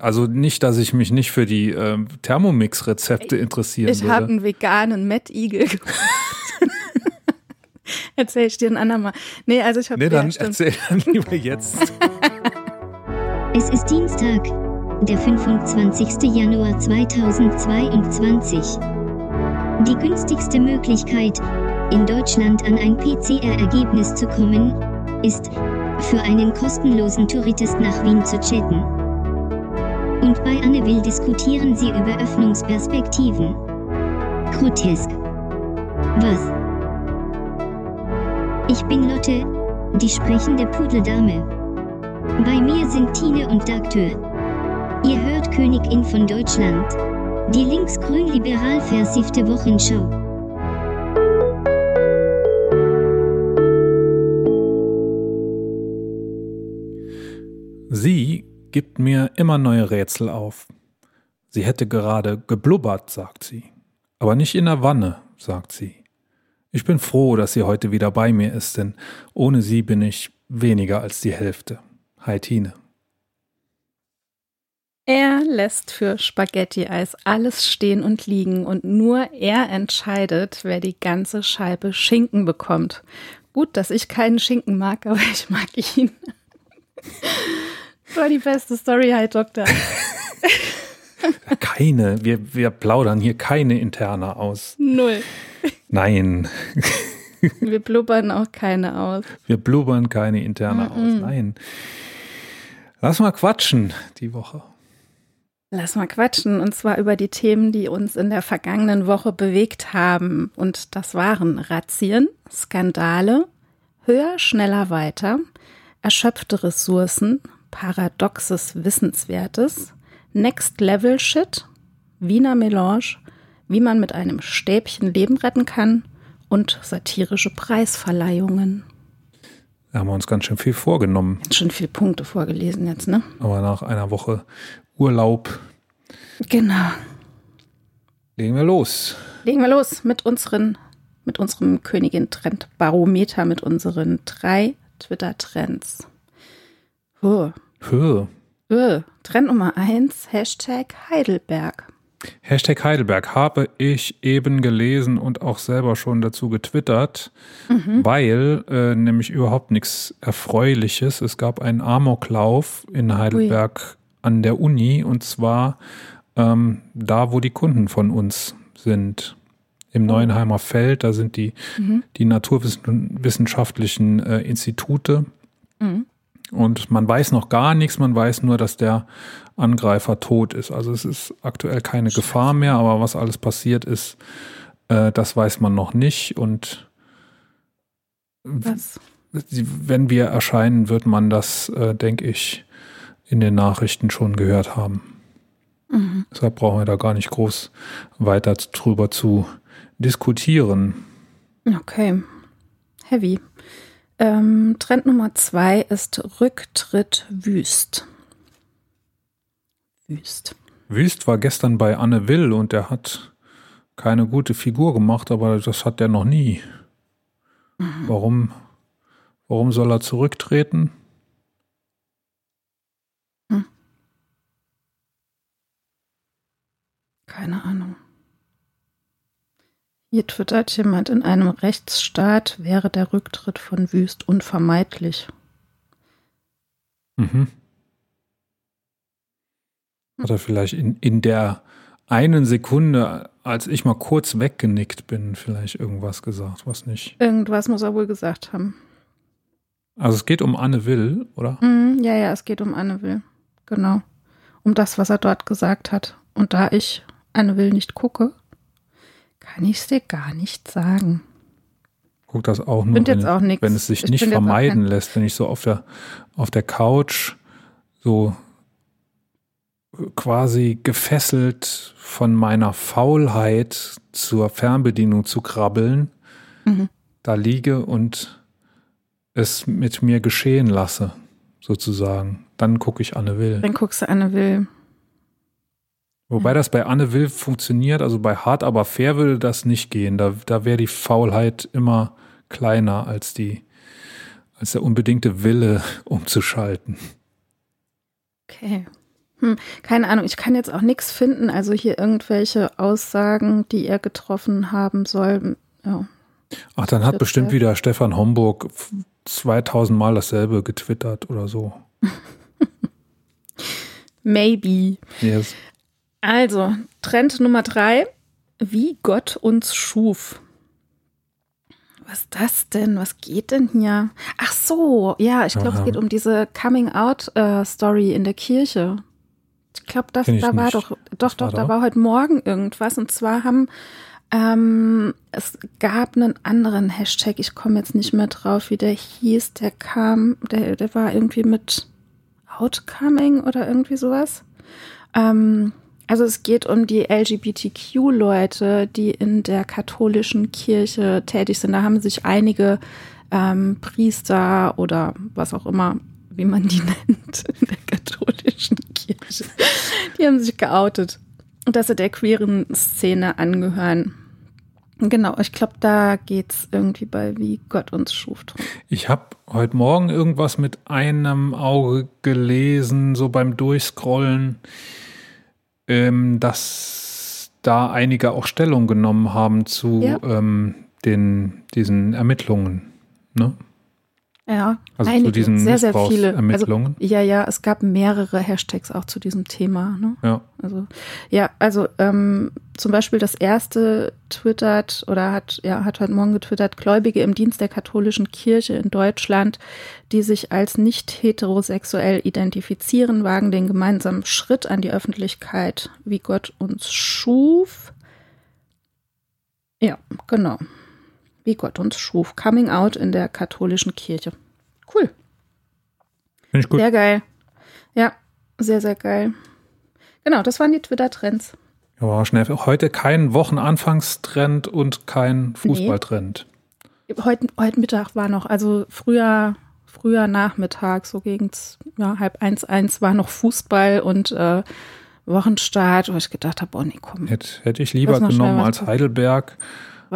Also nicht, dass ich mich nicht für die äh, Thermomix-Rezepte interessieren ich würde. Ich habe einen veganen Mettigel gemacht. Erzähl ich dir ein andermal. Nee, also ich habe. Nee, dann ja, erzähl dann lieber jetzt. es ist Dienstag, der 25. Januar 2022. Die günstigste Möglichkeit, in Deutschland an ein PCR-Ergebnis zu kommen, ist, für einen kostenlosen Touritest nach Wien zu chatten. Und bei Anne Will diskutieren sie über Öffnungsperspektiven. Grotesk. Was? Ich bin Lotte, die sprechende Pudeldame. Bei mir sind Tine und Dagtür. Ihr hört Königin von Deutschland. Die linksgrün-liberal versiffte Wochenschau. Sie gibt mir immer neue Rätsel auf. Sie hätte gerade geblubbert, sagt sie. Aber nicht in der Wanne, sagt sie. Ich bin froh, dass sie heute wieder bei mir ist, denn ohne sie bin ich weniger als die Hälfte. Hi Tine. Er lässt für Spaghetti-Eis alles stehen und liegen und nur er entscheidet, wer die ganze Scheibe Schinken bekommt. Gut, dass ich keinen Schinken mag, aber ich mag ihn. War die beste Story, hi Doktor. keine, wir, wir plaudern hier keine Interna aus. Null. Nein. Wir blubbern auch keine aus. Wir blubbern keine interne mm -mm. aus. Nein. Lass mal quatschen die Woche. Lass mal quatschen und zwar über die Themen, die uns in der vergangenen Woche bewegt haben. Und das waren Razzien, Skandale, höher, schneller, weiter, erschöpfte Ressourcen, paradoxes Wissenswertes, Next Level Shit, Wiener Melange wie man mit einem Stäbchen Leben retten kann und satirische Preisverleihungen. Da haben wir uns ganz schön viel vorgenommen. Ganz schön viele Punkte vorgelesen jetzt, ne? Aber nach einer Woche Urlaub. Genau. Legen wir los. Legen wir los mit unseren, mit unserem Königin-Trend-Barometer, mit unseren drei Twitter-Trends. Huh. Huh. Trend Nummer eins, Hashtag Heidelberg. Hashtag Heidelberg habe ich eben gelesen und auch selber schon dazu getwittert, mhm. weil äh, nämlich überhaupt nichts Erfreuliches. Es gab einen Amoklauf in Heidelberg Ui. an der Uni und zwar ähm, da, wo die Kunden von uns sind. Im oh. Neuenheimer Feld, da sind die, mhm. die naturwissenschaftlichen äh, Institute. Mhm. Und man weiß noch gar nichts, man weiß nur, dass der Angreifer tot ist. Also es ist aktuell keine. Gefahr mehr, aber was alles passiert ist, äh, das weiß man noch nicht. Und was? wenn wir erscheinen, wird man das, äh, denke ich, in den Nachrichten schon gehört haben. Mhm. Deshalb brauchen wir da gar nicht groß weiter drüber zu diskutieren. Okay. Heavy. Ähm, Trend Nummer zwei ist Rücktritt wüst. Wüst. Wüst war gestern bei Anne Will und der hat keine gute Figur gemacht, aber das hat er noch nie. Mhm. Warum, warum soll er zurücktreten? Hm. Keine Ahnung. Hier twittert jemand, in einem Rechtsstaat wäre der Rücktritt von Wüst unvermeidlich. Mhm. Hat er vielleicht in, in der einen Sekunde, als ich mal kurz weggenickt bin, vielleicht irgendwas gesagt, was nicht. Irgendwas muss er wohl gesagt haben. Also es geht um Anne Will, oder? Mm, ja, ja, es geht um Anne Will. Genau. Um das, was er dort gesagt hat. Und da ich Anne Will nicht gucke, kann ich es dir gar nicht sagen. Guck das auch nur, wenn, auch wenn, es sich ich nicht vermeiden lässt, wenn ich so auf der, auf der Couch so quasi gefesselt von meiner Faulheit zur Fernbedienung zu krabbeln, mhm. da liege und es mit mir geschehen lasse, sozusagen. Dann gucke ich Anne Will. Dann guckst du Anne Will. Wobei das bei Anne Will funktioniert, also bei Hart aber fair würde das nicht gehen. Da, da wäre die Faulheit immer kleiner als die, als der unbedingte Wille umzuschalten. Okay. Hm, keine Ahnung, ich kann jetzt auch nichts finden. Also hier irgendwelche Aussagen, die er getroffen haben soll. Ja. Ach, dann hat bestimmt wieder Stefan Homburg 2000 Mal dasselbe getwittert oder so. Maybe. Yes. Also, Trend Nummer drei, wie Gott uns schuf. Was ist das denn? Was geht denn hier? Ach so, ja, ich glaube, es geht um diese Coming-out-Story in der Kirche. Ich glaube, das ich da war nicht. doch, doch, doch, war da da? war heute Morgen irgendwas. Und zwar haben ähm, es gab einen anderen Hashtag, ich komme jetzt nicht mehr drauf, wie der hieß, der kam, der, der war irgendwie mit Outcoming oder irgendwie sowas. Ähm, also es geht um die LGBTQ-Leute, die in der katholischen Kirche tätig sind. Da haben sich einige ähm, Priester oder was auch immer, wie man die nennt, in der katholischen Kirche, die haben sich geoutet, dass sie der queeren Szene angehören. Genau, ich glaube, da geht's irgendwie bei Wie Gott uns schuf drum. Ich habe heute Morgen irgendwas mit einem Auge gelesen, so beim Durchscrollen, ähm, dass da einige auch Stellung genommen haben zu Ja. ähm, den, diesen Ermittlungen. Ne? Ja, Also zu einige, diesen sehr, sehr viele. Also, Missbrauchsermittlungen. ja, ja, es gab mehrere Hashtags auch zu diesem Thema. Ne? Ja. Also, ja, also ähm, zum Beispiel das erste twittert oder hat, ja, hat heute Morgen getwittert, Gläubige im Dienst der katholischen Kirche in Deutschland, die sich als nicht heterosexuell identifizieren, wagen den gemeinsamen Schritt an die Öffentlichkeit, wie Gott uns schuf. Ja, genau. Wie Gott uns schuf. Coming out in der katholischen Kirche. Cool. Finde ich gut. Sehr geil. Ja, sehr, sehr geil. Genau, das waren die Twitter-Trends. Ja, schnell. Heute kein Wochenanfangstrend und kein Fußballtrend. Heute, heute Mittag war noch, also früher, früher Nachmittag, so gegen ja, halb eins, eins war noch Fußball und äh, Wochenstart, wo ich gedacht habe, oh nee, komm. Hätte, hätte ich lieber genommen als. Heidelberg.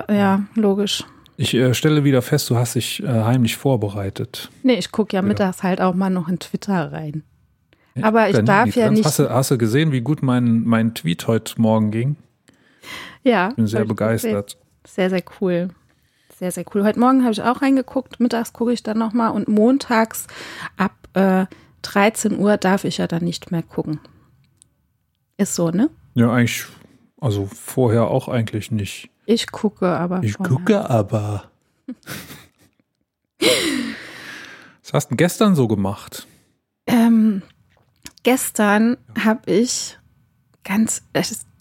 Ja, logisch. Ich äh, stelle wieder fest, du hast dich äh, heimlich vorbereitet. Nee, ich gucke ja Ja. mittags halt auch mal noch in Twitter rein. Aber ich Dann darf ja nicht- Hast du, hast du gesehen, wie gut mein, mein Tweet heute Morgen ging? Ja. Bin sehr ich begeistert. Sehr, sehr cool. Sehr, sehr cool. Heute Morgen habe ich auch reingeguckt, mittags gucke ich dann nochmal und montags ab äh, 13 Uhr darf ich ja dann nicht mehr gucken. Ist so, ne? Ja, eigentlich, also vorher auch eigentlich nicht. Ich gucke aber. Ich vorher. gucke aber. Was hast du denn gestern so gemacht? Ähm, gestern habe ich ganz,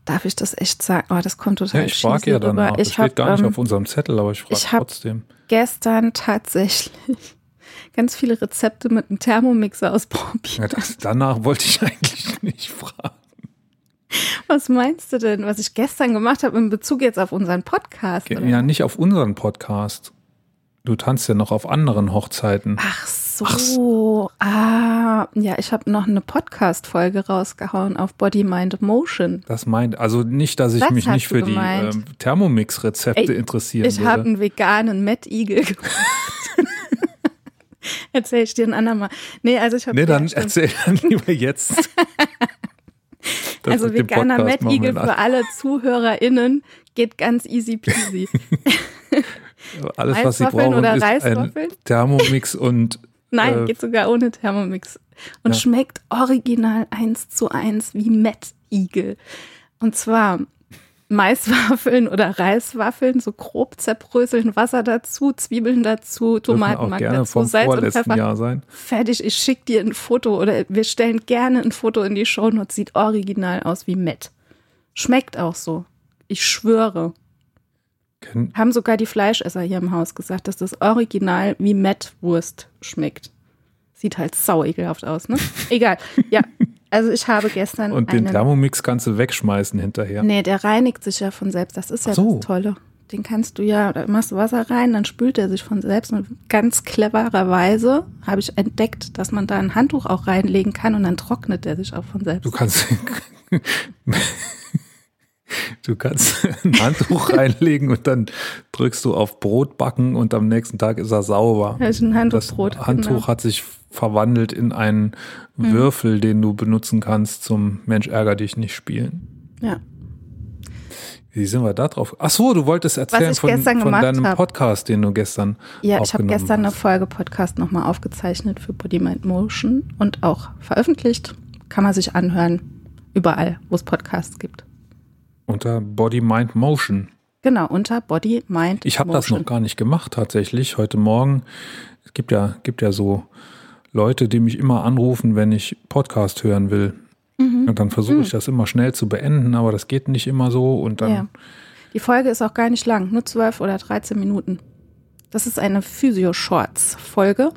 darf ich das echt sagen? Oh, das kommt total Ja, ich frage ja rüber. danach. Das Ich steht gar nicht ähm, auf unserem Zettel, aber ich frage ich hab- trotzdem. gestern tatsächlich ganz viele Rezepte mit einem Thermomix ausprobiert. Ja, das, danach wollte ich eigentlich nicht fragen. Was meinst du denn, was ich gestern gemacht habe in Bezug jetzt auf unseren Podcast? oder? Ja, nicht auf unseren Podcast. Du tanzt ja noch auf anderen Hochzeiten. Ach so. Ah, ja, ich habe noch eine Podcast-Folge rausgehauen auf Body, Mind, Motion. Das meint, also nicht, dass ich Das mich nicht für die ähm, Thermomix-Rezepte Ey, interessieren Ich habe einen veganen Matt Eagle gemacht. Erzähl ich dir ein andermal. Nee, also ich habe Nee, dann erzähl dann lieber jetzt. Das Also veganer dann. für alle ZuhörerInnen geht ganz easy peasy. Alles, was sie brauchen, oder ist ein? Thermomix und Nein, Äh, geht sogar ohne Thermomix. Und Ja. schmeckt original eins zu eins wie Matt Eagle. Und zwar Maiswaffeln oder Reiswaffeln, so grob zerbröseln, Wasser dazu, Zwiebeln dazu, Tomatenmark dazu, Salz und Pfeffer. Jahr sein. Fertig, ich schick dir ein Foto oder wir stellen gerne ein Foto in die Shownotes. Sieht original aus wie Matt. Schmeckt auch so. Ich schwöre. Ken- Haben sogar die Fleischesser hier im Haus gesagt, dass das Original wie Mettwurst schmeckt. Sieht halt sau ekelhaft aus, ne? Egal. Ja, also ich habe gestern Und den Thermomix kannst du wegschmeißen hinterher. Nee, der reinigt sich ja von selbst. Das ist ja so. das Tolle. Den kannst du ja, da machst du Wasser rein, dann spült er sich von selbst. Und ganz clevererweise habe ich entdeckt, dass man da ein Handtuch auch reinlegen kann und dann trocknet er sich auch von selbst. Du kannst. Du kannst ein Handtuch reinlegen und dann drückst du auf Brot backen und am nächsten Tag ist er sauber. Ja, ist ein Das Handtuchbrot. Handtuch genau. hat sich verwandelt in einen Würfel, den du benutzen kannst zum Mensch ärger dich nicht spielen. Ja. Wie sind wir da drauf? Ach so, du wolltest erzählen von, von deinem hab. Podcast, den du gestern Ja, ich habe gestern eine hast. Folge Podcast nochmal aufgezeichnet für Body Mind Motion und auch veröffentlicht. Kann man sich anhören. Überall, wo es Podcasts gibt. Unter Body, Mind, Motion. Genau, unter Body Mind Ich habe das noch gar nicht gemacht tatsächlich. Heute Morgen, es gibt ja, gibt ja so Leute, die mich immer anrufen, wenn ich Podcast hören will. Mhm. Und dann versuche ich das immer schnell zu beenden, aber das geht nicht immer so. Und dann Ja. Die Folge ist auch gar nicht lang, nur 12 oder 13 Minuten. Das ist eine Physio-Shorts-Folge,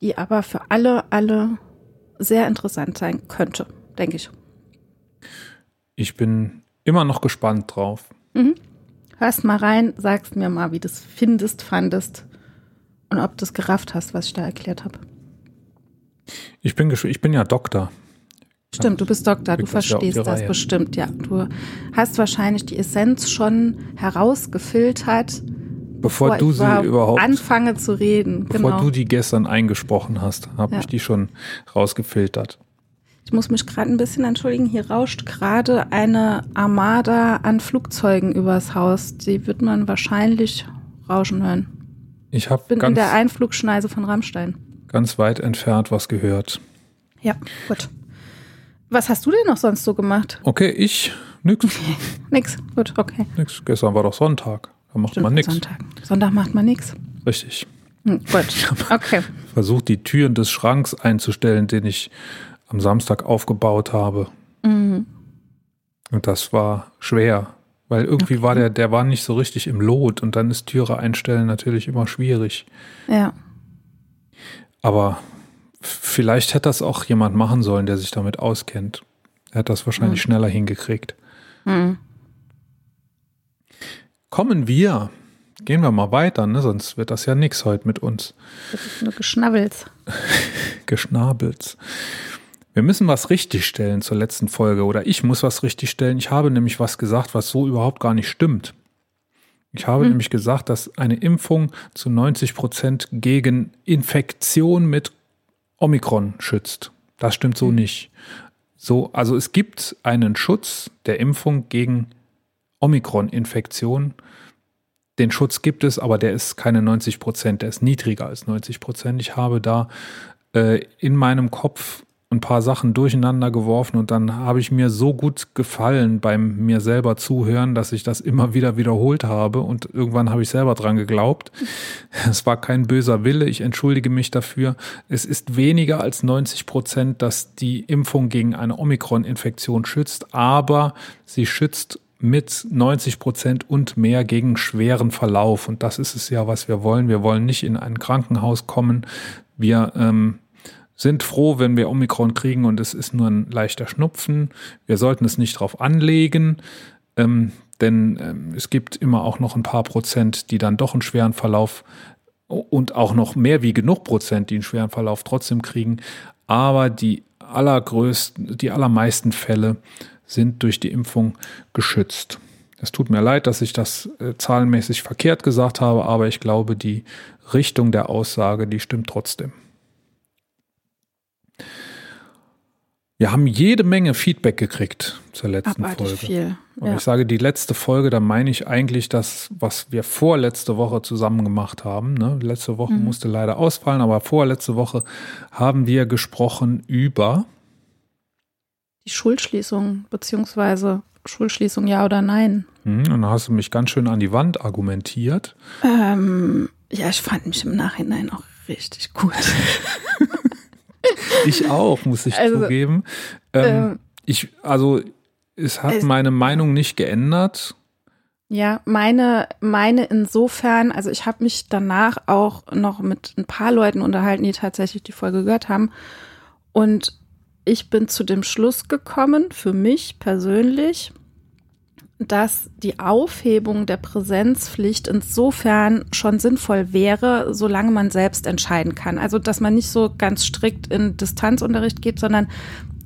die aber für alle, alle sehr interessant sein könnte, denke ich. Ich bin immer noch gespannt drauf. Hörst mal rein, sagst mir mal, wie du es findest, fandest und ob du es gerafft hast, was ich da erklärt habe. Ich bin, ich bin ja Doktor. Stimmt, du bist Doktor, du verstehst das Reihe. bestimmt, ja. Du hast wahrscheinlich die Essenz schon herausgefiltert, Bevor du ich sie überhaupt, anfange zu reden. bevor genau. du die gestern eingesprochen hast, habe Ja. ich die schon rausgefiltert. Ich muss mich gerade ein bisschen entschuldigen. Hier rauscht gerade eine Armada an Flugzeugen übers Haus. Die wird man wahrscheinlich rauschen hören. Ich habe Bin in der Einflugschneise von Rammstein. ganz weit entfernt was gehört. Ja, gut. Was hast du denn noch sonst so gemacht? Okay, ich, nix, Nix. Gut, okay. nix. Gestern war doch Sonntag. Da macht Stimmt, man nix. Sonntag. Sonntag macht man nichts. Richtig. Hm, gut. Okay. Versucht die Türen des Schranks einzustellen, den ich am Samstag aufgebaut habe. Mhm. Und das war schwer, weil irgendwie war der, der war nicht so richtig im Lot und dann ist Türe einstellen natürlich immer schwierig. Ja. Aber vielleicht hätte das auch jemand machen sollen, der sich damit auskennt. Er hat das wahrscheinlich schneller hingekriegt. Hm. Kommen wir. Gehen wir mal weiter, ne? sonst wird das ja nix heute mit uns. Das ist nur Geschnabbels. Geschnabels. Wir müssen was richtigstellen zur letzten Folge oder ich muss was richtigstellen. Ich habe nämlich was gesagt, was so überhaupt gar nicht stimmt. Ich habe nämlich gesagt, dass eine Impfung zu 90 Prozent gegen Infektion mit Omikron schützt. Das stimmt so nicht. So, also es gibt einen Schutz der Impfung gegen Omikron-Infektion. Den Schutz gibt es, aber der ist keine 90 Prozent, der ist niedriger als 90 Prozent. Ich habe da äh, in meinem Kopf ein paar Sachen durcheinander geworfen und dann habe ich mir so gut gefallen beim mir selber zuhören, dass ich das immer wieder wiederholt habe und irgendwann habe ich selber dran geglaubt. Es war kein böser Wille, ich entschuldige mich dafür. Es ist weniger als 90 Prozent, dass die Impfung gegen eine Omikron-Infektion schützt, aber sie schützt mit 90 Prozent und mehr gegen schweren Verlauf. Und das ist es ja, was wir wollen. Wir wollen nicht in ein Krankenhaus kommen. Wir ähm, sind froh, wenn wir Omikron kriegen und es ist nur ein leichter Schnupfen. Wir sollten es nicht drauf anlegen, ähm, denn ähm, es gibt immer auch noch ein paar Prozent, die dann doch einen schweren Verlauf und auch noch mehr wie genug Prozent, die einen schweren Verlauf trotzdem kriegen. Aber die allergrößten, die allermeisten Fälle sind durch die Impfung geschützt. Es tut mir leid, dass ich das äh, zahlenmäßig verkehrt gesagt habe, aber ich glaube, die Richtung der Aussage, die stimmt trotzdem. Wir haben jede Menge Feedback gekriegt zur letzten Abartig Folge. viel. Und Ja. ich sage die letzte Folge, da meine ich eigentlich das, was wir vorletzte Woche zusammen gemacht haben. Ne? Letzte Woche musste leider ausfallen, aber vorletzte Woche haben wir gesprochen über Die Schulschließung, beziehungsweise Schulschließung ja oder nein. Hm, Und da hast du mich ganz schön an die Wand argumentiert. Ähm, ja, ich fand mich im Nachhinein auch richtig gut. Ich auch, muss ich Also, zugeben. Ähm, ähm, ich, also, es hat es- meine Meinung nicht geändert. Ja, meine, meine insofern, also ich habe mich danach auch noch mit ein paar Leuten unterhalten, die tatsächlich die Folge gehört haben. Und ich bin zu dem Schluss gekommen, für mich persönlich, dass die Aufhebung der Präsenzpflicht insofern schon sinnvoll wäre, solange man selbst entscheiden kann. Also, dass man nicht so ganz strikt in Distanzunterricht geht, sondern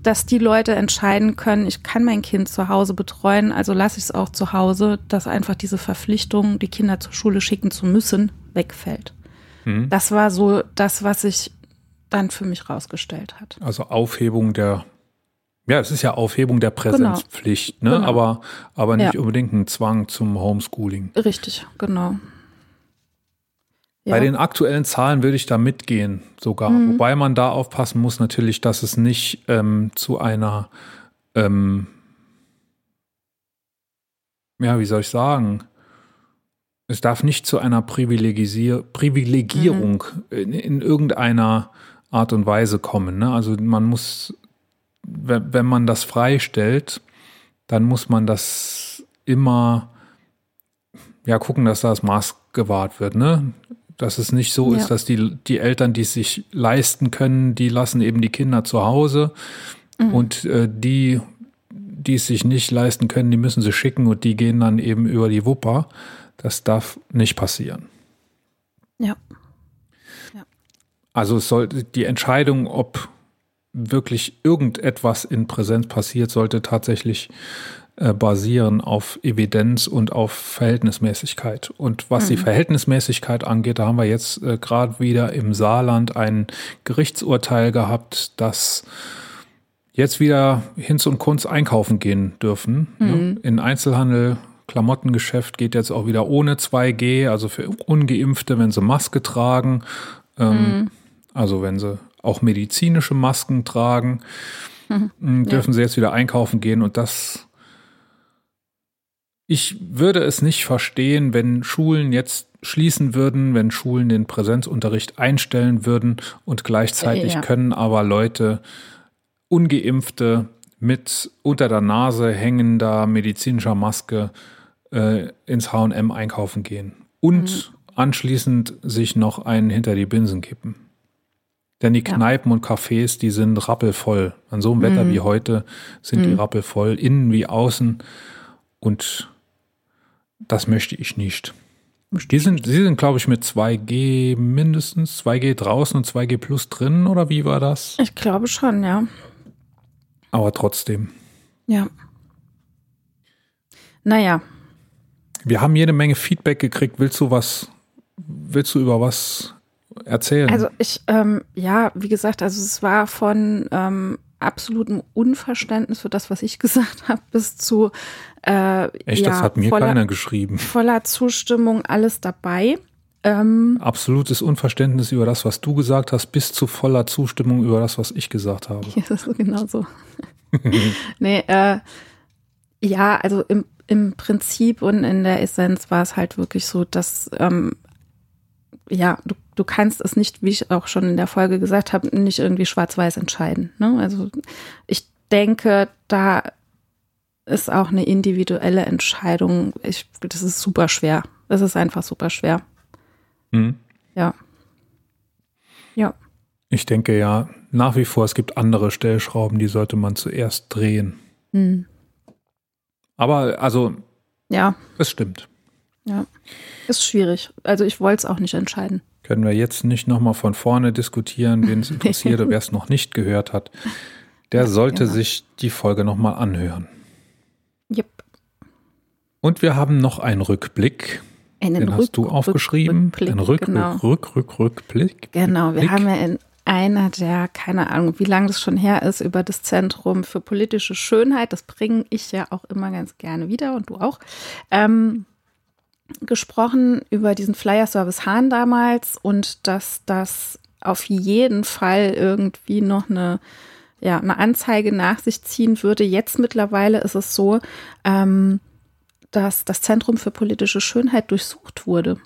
dass die Leute entscheiden können, ich kann mein Kind zu Hause betreuen, also lasse ich es auch zu Hause, dass einfach diese Verpflichtung, die Kinder zur Schule schicken zu müssen, wegfällt. Mhm. Das war so das, was sich dann für mich rausgestellt hat. Also Aufhebung der, ja, es ist ja Aufhebung der genau. Präsenzpflicht, genau. ne? Genau. aber, aber nicht ja. unbedingt ein Zwang zum Homeschooling. Richtig, genau. Ja. Bei den aktuellen Zahlen würde ich da mitgehen sogar. Mhm. Wobei man da aufpassen muss natürlich, dass es nicht ähm, zu einer, ähm, ja, wie soll ich sagen, es darf nicht zu einer Privilegisier Privilegierung mhm. in, in, irgendeiner Art und Weise kommen. Ne? Also man muss, wenn, man das freistellt, dann muss man das immer ja gucken, dass das Maß gewahrt wird. Ne? Dass es nicht so ja. ist, dass die, die Eltern, die es sich leisten können, die lassen eben die Kinder zu Hause mhm. und äh, die, die es sich nicht leisten können, die müssen sie schicken und die gehen dann eben über die Wupper. Das darf nicht passieren. Ja. ja. Also es sollte die Entscheidung, ob wirklich irgendetwas in Präsenz passiert, sollte tatsächlich äh, basieren auf Evidenz und auf Verhältnismäßigkeit. Und was mhm. die Verhältnismäßigkeit angeht, da haben wir jetzt äh, gerade wieder im Saarland ein Gerichtsurteil gehabt, dass jetzt wieder Hinz und Kunz einkaufen gehen dürfen. Ne? Mhm. Ne? In Einzelhandel, Klamottengeschäft geht jetzt auch wieder ohne 2G, also für Ungeimpfte, wenn sie Maske tragen. Ähm, mhm. Also wenn sie auch medizinische Masken tragen, mhm. dürfen ja. sie jetzt wieder einkaufen gehen und das ich würde es nicht verstehen, wenn Schulen jetzt schließen würden, wenn Schulen den Präsenzunterricht einstellen würden und gleichzeitig ja. können aber Leute ungeimpfte mit unter der Nase hängender medizinischer Maske äh, ins H&M einkaufen gehen und mhm. anschließend sich noch einen hinter die Binsen kippen. Denn die Kneipen ja. und Cafés, die sind rappelvoll. An so einem Wetter mhm. wie heute sind mhm. die rappelvoll, innen wie außen. Und das möchte ich nicht. Die sind, sie sind, glaube ich, mit 2G mindestens, 2G draußen und 2G plus drin, oder wie war das? Ich glaube schon, ja. Aber trotzdem. Ja. Naja. Wir haben jede Menge Feedback gekriegt. Willst du was, willst du über was erzählen? Also ich, ähm, ja, wie gesagt, also es war von ähm, absolutem Unverständnis für das, was ich gesagt habe, bis zu äh, Echt, ja, das hat mir voller, keiner geschrieben. Voller Zustimmung, alles dabei. Ähm, Absolutes Unverständnis über das, was du gesagt hast, bis zu voller Zustimmung über das, was ich gesagt habe. Ja, das ist genau so. nee, äh, ja, also im, im Prinzip und in der Essenz war es halt wirklich so, dass ähm, ja, du, du kannst es nicht, wie ich auch schon in der Folge gesagt habe, nicht irgendwie schwarz-weiß entscheiden. Ne? Also ich denke, da ist auch eine individuelle Entscheidung. Ich, das ist super schwer. Das ist einfach super schwer. Mhm. Ja. Ja. Ich denke ja nach wie vor, es gibt andere Stellschrauben, die sollte man zuerst drehen. Mhm. Aber also, ja. Es stimmt. Ja. Ist schwierig. Also ich wollte es auch nicht entscheiden. Können wir jetzt nicht nochmal von vorne diskutieren, wen es interessiert, wer es noch nicht gehört hat. Der sollte ja. sich die Folge nochmal anhören. Yep. Und wir haben noch einen Rückblick. Einen Den Rück hast du aufgeschrieben. Rückblick, Ein Rück, genau. Rück, Rück, Rückblick. Genau, wir haben ja in einer der, keine Ahnung, wie lange das schon her ist, über das Zentrum für politische Schönheit, das bringe ich ja auch immer ganz gerne wieder und du auch, ähm, gesprochen über diesen Flyer-Service Hahn damals und dass das auf jeden Fall irgendwie noch eine, ja, eine Anzeige nach sich ziehen würde. Jetzt mittlerweile ist es so, ähm, dass das Zentrum für politische Schönheit durchsucht wurde.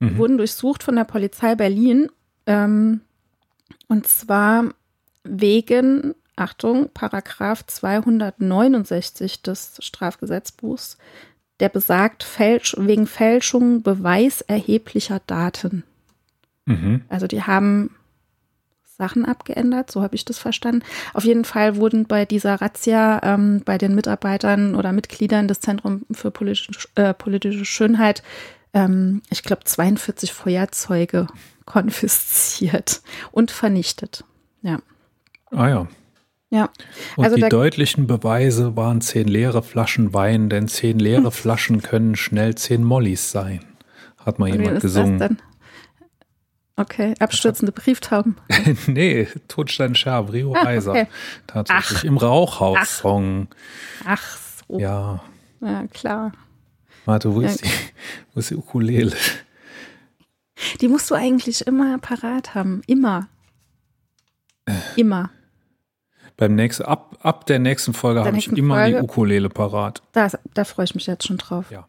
Mhm. Die wurden durchsucht von der Polizei Berlin ähm, und zwar wegen, Achtung, Paragraph 269 des Strafgesetzbuchs der besagt Fälsch wegen Fälschung beweiserheblicher Daten. Mhm. Also die haben Sachen abgeändert, so habe ich das verstanden. Auf jeden Fall wurden bei dieser Razzia ähm, bei den Mitarbeitern oder Mitgliedern des Zentrums für politische, äh, politische Schönheit, ähm, ich glaube, 42 Feuerzeuge konfisziert und vernichtet. Ja. Ah ja. Ja. Und Also die deutlichen Beweise waren zehn leere Flaschen Wein, denn zehn leere Flaschen können schnell zehn Mollys sein. Hat mal jemand ist gesungen. das denn? Okay, abstürzende Brieftauben. nee, Todstein Scherb, Rio Ah, Reiser. okay. Tatsächlich. Ach. Im Rauchhaus-Song. Ach so. Ja, Ja. klar. Warte, wo Ja. ist, die, wo ist die Ukulele? Die musst du eigentlich immer parat haben. Immer. Immer. Beim nächsten, ab, ab der nächsten Folge habe ich immer Folge? die Ukulele parat. Da, da freue ich mich jetzt schon drauf. Ja.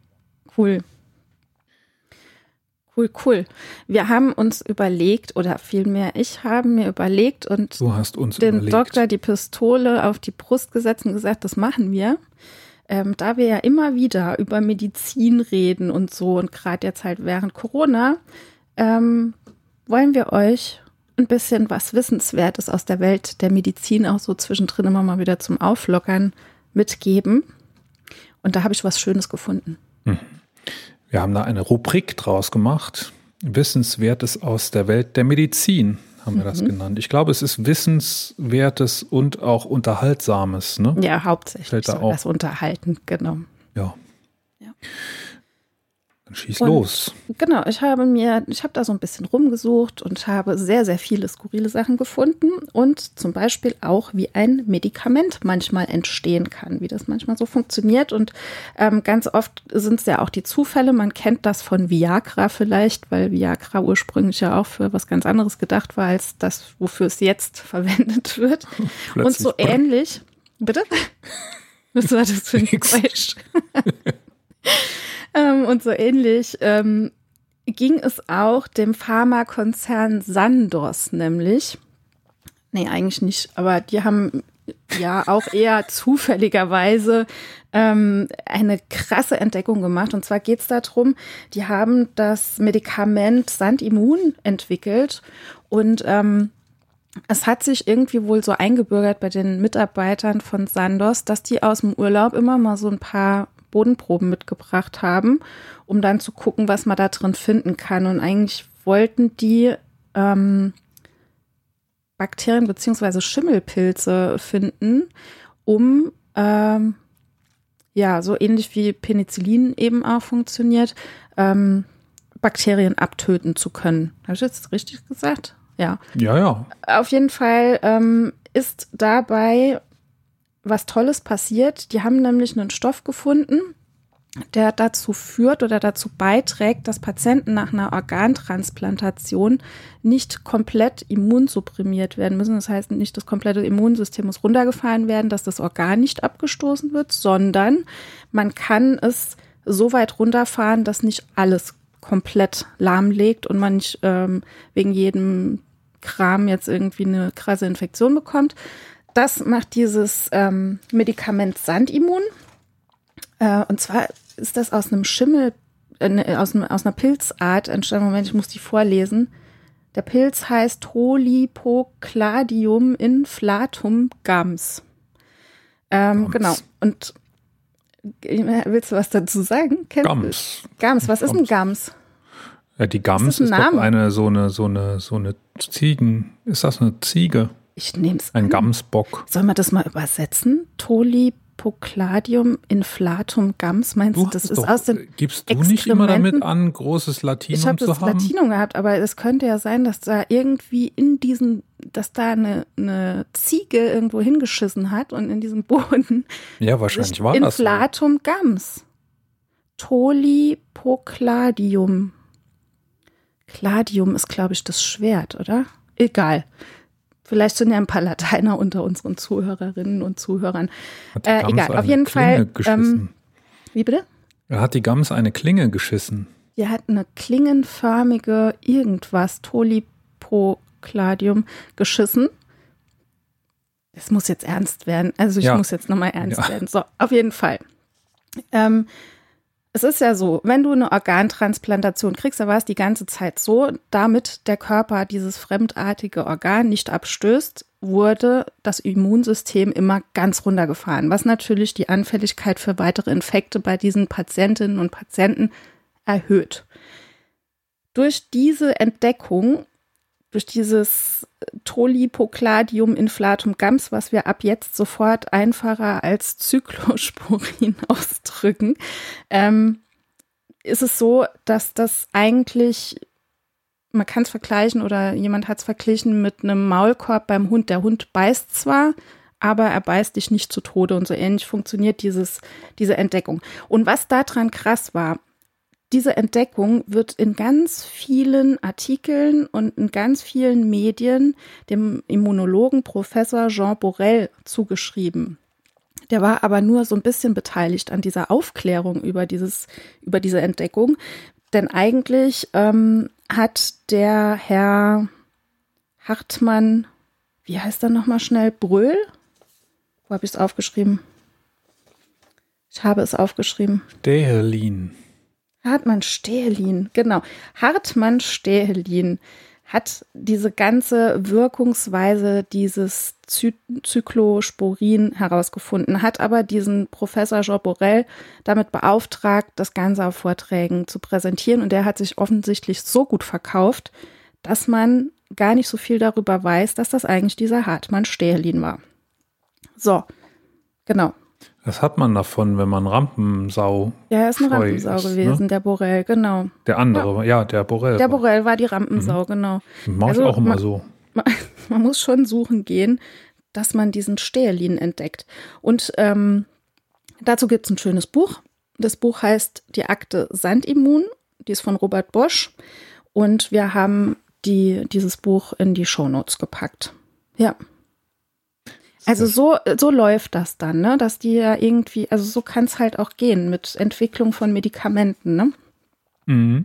Cool. Cool, cool. Wir haben uns überlegt, oder vielmehr ich habe mir überlegt und Du hast uns dem überlegt. Doktor die Pistole auf die Brust gesetzt und gesagt, das machen wir. Ähm, da wir ja immer wieder über Medizin reden und so und gerade jetzt halt während Corona, ähm, wollen wir euch ein bisschen was Wissenswertes aus der Welt der Medizin auch so zwischendrin immer mal wieder zum Auflockern mitgeben. Und da habe ich was Schönes gefunden. Wir haben da eine Rubrik draus gemacht. Wissenswertes aus der Welt der Medizin haben wir das Mhm. genannt. Ich glaube, es ist Wissenswertes und auch Unterhaltsames. Ne? Ja, hauptsächlich Fällt da soll auf. das unterhalten, genau. Ja. Ja. Schieß Und- los. Genau, ich habe mir, ich habe da so ein bisschen rumgesucht und habe sehr, sehr viele skurrile Sachen gefunden und zum Beispiel auch, wie ein Medikament manchmal entstehen kann, wie das manchmal so funktioniert. Und ähm, ganz oft sind es ja auch die Zufälle. Man kennt das von Viagra vielleicht, weil Viagra ursprünglich ja auch für was ganz anderes gedacht war, als das, wofür es jetzt verwendet wird. und Plötzlich so brr. ähnlich. Bitte? Was war das für ein. Geräusch? ähm, und so ähnlich ähm, ging es auch dem Pharmakonzern Sandoz, nämlich. Nee, eigentlich nicht, aber die haben ja auch eher zufälligerweise ähm, eine krasse Entdeckung gemacht. Und zwar geht es darum, die haben das Medikament Sandimmun entwickelt und ähm, es hat sich irgendwie wohl so eingebürgert bei den Mitarbeitern von Sandos, dass die aus dem Urlaub immer mal so ein paar Bodenproben mitgebracht haben, um dann zu gucken, was man da drin finden kann. Und eigentlich wollten die ähm, Bakterien beziehungsweise Schimmelpilze finden, um ähm, ja, so ähnlich wie Penicillin eben auch funktioniert, ähm, Bakterien abtöten zu können. Habe ich jetzt richtig gesagt? Ja. Ja, ja. Auf jeden Fall ähm, ist dabei was Tolles passiert. Die haben nämlich einen Stoff gefunden, der dazu führt oder dazu beiträgt, dass Patienten nach einer Organtransplantation nicht komplett immunsupprimiert werden müssen. Das heißt, nicht das komplette Immunsystem muss runtergefahren werden, dass das Organ nicht abgestoßen wird, sondern man kann es so weit runterfahren, dass nicht alles komplett lahmlegt und man nicht ähm, wegen jedem Kram jetzt irgendwie eine krasse Infektion bekommt. Das macht dieses ähm, Medikament Sandimmun. Äh, und zwar ist das aus einem Schimmel, äh, ne, aus, einem, aus einer Pilzart entstanden. Moment, ich muss die vorlesen. Der Pilz heißt Holipocladium inflatum gams. Ähm, genau. Und äh, willst du was dazu sagen? Kenn- Gams. Gams, was ist ein Gams? Ja, die Gams Ist das ist, ein Name? eine so eine so eine so eine Ziegen. Ist das eine Ziege? Ich nehme es Ein Gamsbock. Sollen wir das mal übersetzen? Tolipocladium inflatum gams. Meinst du, das ist doch, aus den gibst du nicht immer damit an, großes Latinum Ich habe zu das haben? Latinum gehabt, aber es könnte ja sein, dass da irgendwie in diesen, dass da eine, eine Ziege irgendwo hingeschissen hat und in diesem Boden ja, wahrscheinlich war das. So. Inflatum gams. Tolipocladium. Cladium ist, glaube ich, das Schwert, oder? Egal. Vielleicht sind ja ein paar Lateiner unter unseren Zuhörerinnen und Zuhörern. Äh, egal, auf jeden Klinge Fall, Geschissen. ähm, Wie bitte? Er hat die Gams eine Klinge geschissen. Die hat eine klingenförmige irgendwas, Tolipocladium, geschissen. Es muss jetzt ernst werden. Also ich Ja. muss jetzt nochmal ernst Ja. werden. So, auf jeden Fall. Ähm, es ist ja so, wenn du eine Organtransplantation kriegst, da war es die ganze Zeit so, damit der Körper dieses fremdartige Organ nicht abstößt, wurde das Immunsystem immer ganz runtergefahren, was natürlich die Anfälligkeit für weitere Infekte bei diesen Patientinnen und Patienten erhöht. Durch diese Entdeckung, durch dieses Trolipocladium inflatum gams, was wir ab jetzt sofort einfacher als Zyklosporin ausdrücken, ähm, ist es so, dass das eigentlich, man kann es vergleichen oder jemand hat es verglichen mit einem Maulkorb beim Hund. Der Hund beißt zwar, aber er beißt dich nicht zu Tode und so ähnlich funktioniert dieses, diese Entdeckung. Und was daran krass war, diese Entdeckung wird in ganz vielen Artikeln und in ganz vielen Medien dem Immunologen Professor Jean Borel zugeschrieben. Der war aber nur so ein bisschen beteiligt an dieser Aufklärung über, dieses, über diese Entdeckung. Denn eigentlich ähm, hat der Herr Hartmann, wie heißt er nochmal schnell, Bröhl? Wo habe ich es aufgeschrieben? Ich habe es aufgeschrieben. Stähelin. Hartmann Stähelin, genau. Hartmann Stähelin hat diese ganze Wirkungsweise dieses Zy Zyklosporin herausgefunden, hat aber diesen Professor Jean Borel damit beauftragt, das Ganze auf Vorträgen zu präsentieren und der hat sich offensichtlich so gut verkauft, dass man gar nicht so viel darüber weiß, dass das eigentlich dieser Hartmann Stähelin war. So, genau. Was hat man davon, wenn man Rampensau? Ja, er ist eine Rampensau ist, ne? gewesen, ne? der Borel, genau. Der andere, ja, ja der Borel. Der Borel war die Rampensau, mhm. genau. Mach also, ich auch immer man, so. Man, man, muss schon suchen gehen, dass man diesen Stählin entdeckt. Und ähm, dazu gibt es ein schönes Buch. Das Buch heißt Die Akte Sandimmun. Die ist von Robert Bosch. Und wir haben die, dieses Buch in die Shownotes gepackt. Ja. Also so, so läuft das dann, ne? Dass die ja irgendwie, also so kann es halt auch gehen mit Entwicklung von Medikamenten, ne? Mhm.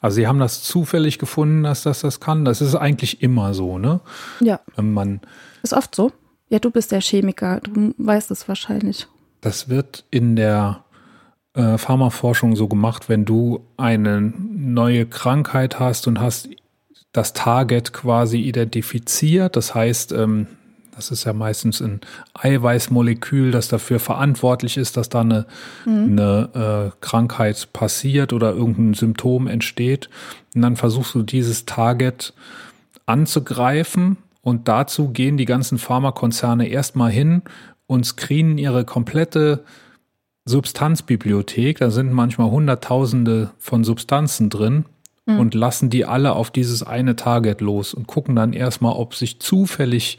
Also sie haben das zufällig gefunden, dass das das kann. Das ist eigentlich immer so, ne? Ja. Wenn man ist oft so. Ja, du bist der Chemiker, du weißt es wahrscheinlich. Das wird in der äh, Pharmaforschung so gemacht, wenn du eine neue Krankheit hast und hast das Target quasi identifiziert. Das heißt, ähm, das ist ja meistens ein Eiweißmolekül, das dafür verantwortlich ist, dass da eine, mhm. eine äh, Krankheit passiert oder irgendein Symptom entsteht. Und dann versuchst du dieses Target anzugreifen und dazu gehen die ganzen Pharmakonzerne erstmal hin und screenen ihre komplette Substanzbibliothek. Da sind manchmal Hunderttausende von Substanzen drin mhm. und lassen die alle auf dieses eine Target los und gucken dann erstmal, ob sich zufällig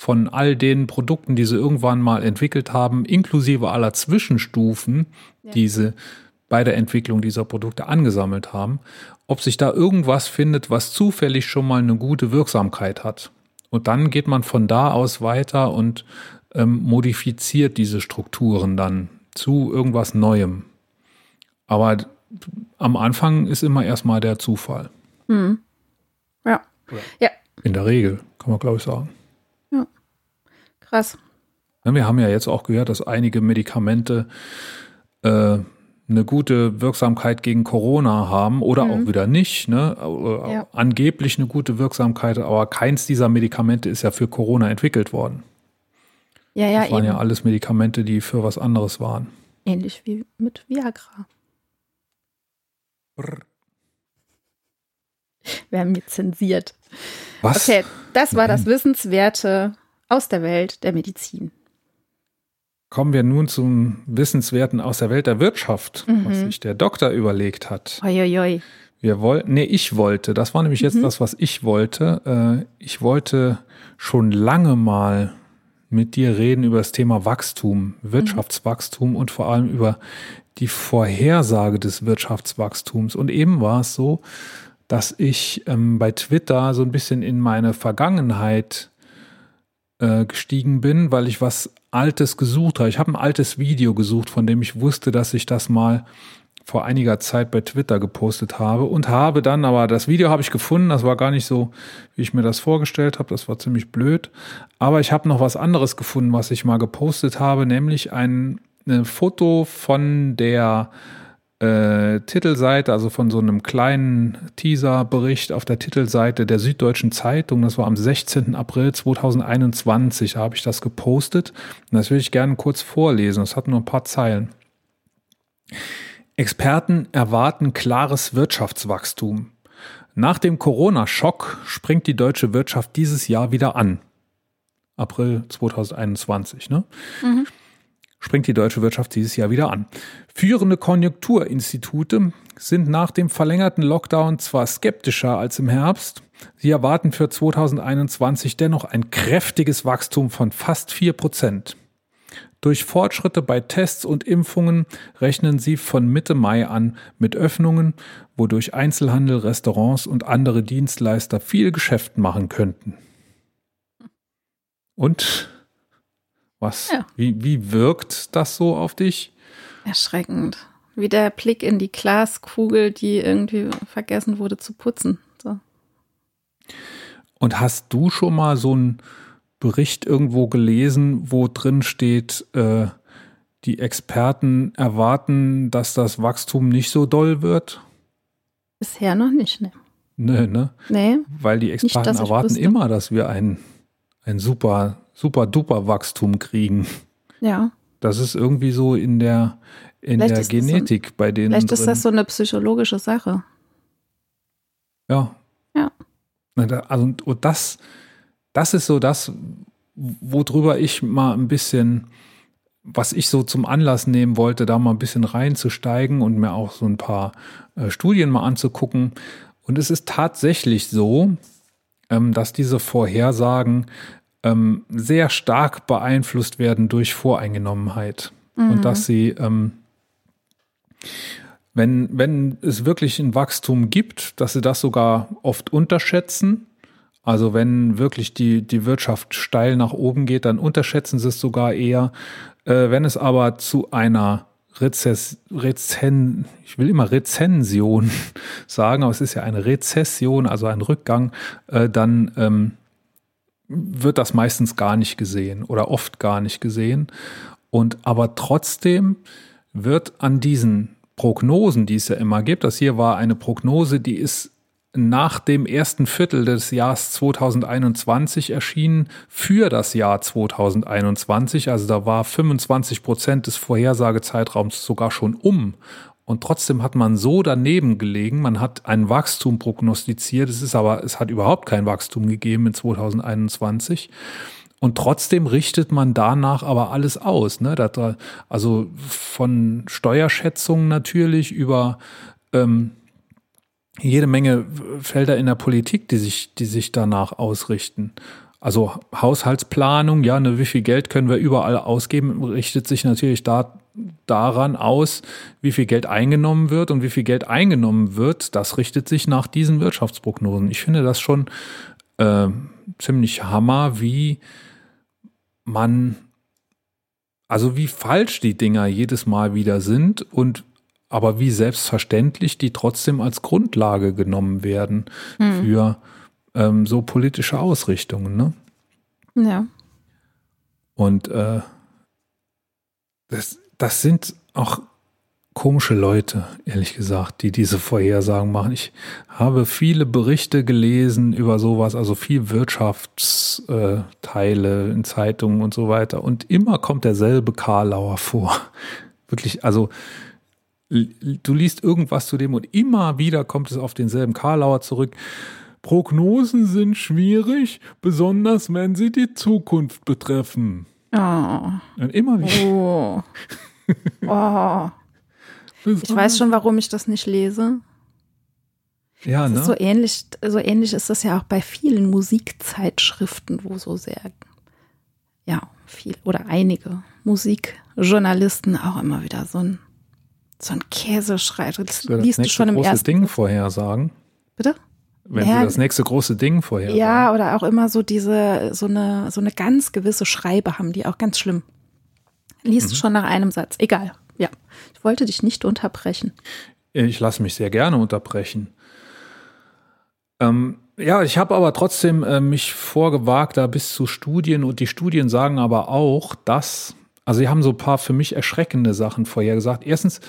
von all den Produkten, die sie irgendwann mal entwickelt haben, inklusive aller Zwischenstufen, ja. die sie bei der Entwicklung dieser Produkte angesammelt haben, ob sich da irgendwas findet, was zufällig schon mal eine gute Wirksamkeit hat. Und dann geht man von da aus weiter und ähm, modifiziert diese Strukturen dann zu irgendwas Neuem. Aber am Anfang ist immer erstmal der Zufall. Hm. Ja. ja. In der Regel, kann man glaube ich sagen. Krass. Wir haben ja jetzt auch gehört, dass einige Medikamente äh, eine gute Wirksamkeit gegen Corona haben oder mhm. auch wieder nicht. Ne? Äh, ja. Angeblich eine gute Wirksamkeit, aber keins dieser Medikamente ist ja für Corona entwickelt worden. Ja, ja, das waren eben. ja alles Medikamente, die für was anderes waren. Ähnlich wie mit Viagra. Brr. Wir haben jetzt zensiert. Was? Okay, das war das Wissenswerte aus der Welt der Medizin. Kommen wir nun zum Wissenswerten aus der Welt der Wirtschaft, mhm. was sich der Doktor überlegt hat. Oi, Wir wollten, nee, ich wollte, das war nämlich jetzt mhm. das, was ich wollte. Äh, ich wollte schon lange mal mit dir reden über das Thema Wachstum, Wirtschaftswachstum mhm. und vor allem über die Vorhersage des Wirtschaftswachstums. Und eben war es so, dass ich ähm, bei Twitter so ein bisschen in meine Vergangenheit äh, gestiegen bin, weil ich was Altes gesucht habe. Ich habe ein altes Video gesucht, von dem ich wusste, dass ich das mal vor einiger Zeit bei Twitter gepostet habe und habe dann, aber das Video habe ich gefunden, das war gar nicht so, wie ich mir das vorgestellt habe, das war ziemlich blöd. Aber ich habe noch was anderes gefunden, was ich mal gepostet habe, nämlich ein, ein Foto von der äh, Titelseite, also von so einem kleinen Teaser-Bericht auf der Titelseite der Süddeutschen Zeitung. Das war am 16. April 2021, da habe ich das gepostet. Und das will ich gerne kurz vorlesen. Das hat nur ein paar Zeilen. Experten erwarten klares Wirtschaftswachstum. Nach dem Corona-Schock springt die deutsche Wirtschaft dieses Jahr wieder an. April 2021, ne? Mhm. Springt die deutsche Wirtschaft dieses Jahr wieder an. Führende Konjunkturinstitute sind nach dem verlängerten Lockdown zwar skeptischer als im Herbst, sie erwarten für 2021 dennoch ein kräftiges Wachstum von fast 4 Prozent. Durch Fortschritte bei Tests und Impfungen rechnen sie von Mitte Mai an mit Öffnungen, wodurch Einzelhandel, Restaurants und andere Dienstleister viel Geschäft machen könnten. Und was? Ja. Wie, wie wirkt das so auf dich? Erschreckend. Wie der Blick in die Glaskugel, die irgendwie vergessen wurde zu putzen. So. Und hast du schon mal so einen Bericht irgendwo gelesen, wo drin steht, äh, die Experten erwarten, dass das Wachstum nicht so doll wird? Bisher noch nicht, ne? Nee, ne? Nee. Weil die Experten nicht, erwarten immer, dass wir ein, ein super, super duper Wachstum kriegen. Ja. Das ist irgendwie so in der, in der Genetik so, bei denen. Vielleicht drin. ist das so eine psychologische Sache. Ja. Ja. Also, und das, das ist so das, worüber ich mal ein bisschen, was ich so zum Anlass nehmen wollte, da mal ein bisschen reinzusteigen und mir auch so ein paar äh, Studien mal anzugucken. Und es ist tatsächlich so, ähm, dass diese Vorhersagen ähm, sehr stark beeinflusst werden durch Voreingenommenheit. Mhm. Und dass sie, ähm, wenn, wenn es wirklich ein Wachstum gibt, dass sie das sogar oft unterschätzen. Also wenn wirklich die, die Wirtschaft steil nach oben geht, dann unterschätzen sie es sogar eher. Äh, wenn es aber zu einer Rezess, Rezen, ich will immer Rezension sagen, aber es ist ja eine Rezession, also ein Rückgang, äh, dann ähm, wird das meistens gar nicht gesehen oder oft gar nicht gesehen. Und aber trotzdem wird an diesen Prognosen, die es ja immer gibt, das hier war eine Prognose, die ist nach dem ersten Viertel des Jahres 2021 erschienen für das Jahr 2021. Also da war 25 Prozent des Vorhersagezeitraums sogar schon um. Und trotzdem hat man so daneben gelegen. Man hat ein Wachstum prognostiziert. Es ist aber, es hat überhaupt kein Wachstum gegeben in 2021. Und trotzdem richtet man danach aber alles aus. Ne? Also von Steuerschätzungen natürlich über ähm, jede Menge Felder in der Politik, die sich, die sich danach ausrichten. Also Haushaltsplanung, ja, ne, wie viel Geld können wir überall ausgeben, richtet sich natürlich da daran aus, wie viel Geld eingenommen wird und wie viel Geld eingenommen wird, das richtet sich nach diesen Wirtschaftsprognosen. Ich finde das schon äh, ziemlich hammer, wie man, also wie falsch die Dinger jedes Mal wieder sind und aber wie selbstverständlich die trotzdem als Grundlage genommen werden hm. für ähm, so politische Ausrichtungen. Ne? Ja. Und äh, das, das sind auch komische Leute, ehrlich gesagt, die diese Vorhersagen machen. Ich habe viele Berichte gelesen über sowas, also viel Wirtschaftsteile in Zeitungen und so weiter. Und immer kommt derselbe Karlauer vor. Wirklich, also du liest irgendwas zu dem und immer wieder kommt es auf denselben Karlauer zurück. Prognosen sind schwierig, besonders wenn sie die Zukunft betreffen. Oh. Und immer wieder. Oh. oh. Ich weiß schon, warum ich das nicht lese. Ja, ne? So ähnlich, so ähnlich ist das ja auch bei vielen Musikzeitschriften, wo so sehr, ja, viel oder einige Musikjournalisten auch immer wieder so ein, so ein Käse schreibt. Das, das liest du schon im ersten. Ding vorhersagen. Bitte? Wenn ja, sie das nächste große Ding vorher. Ja, oder auch immer so diese, so eine, so eine ganz gewisse Schreibe haben, die auch ganz schlimm. Liest mhm. schon nach einem Satz. Egal. Ja. Ich wollte dich nicht unterbrechen. Ich lasse mich sehr gerne unterbrechen. Ähm, ja, ich habe aber trotzdem äh, mich vorgewagt, da bis zu Studien und die Studien sagen aber auch, dass, also sie haben so ein paar für mich erschreckende Sachen vorhergesagt. Erstens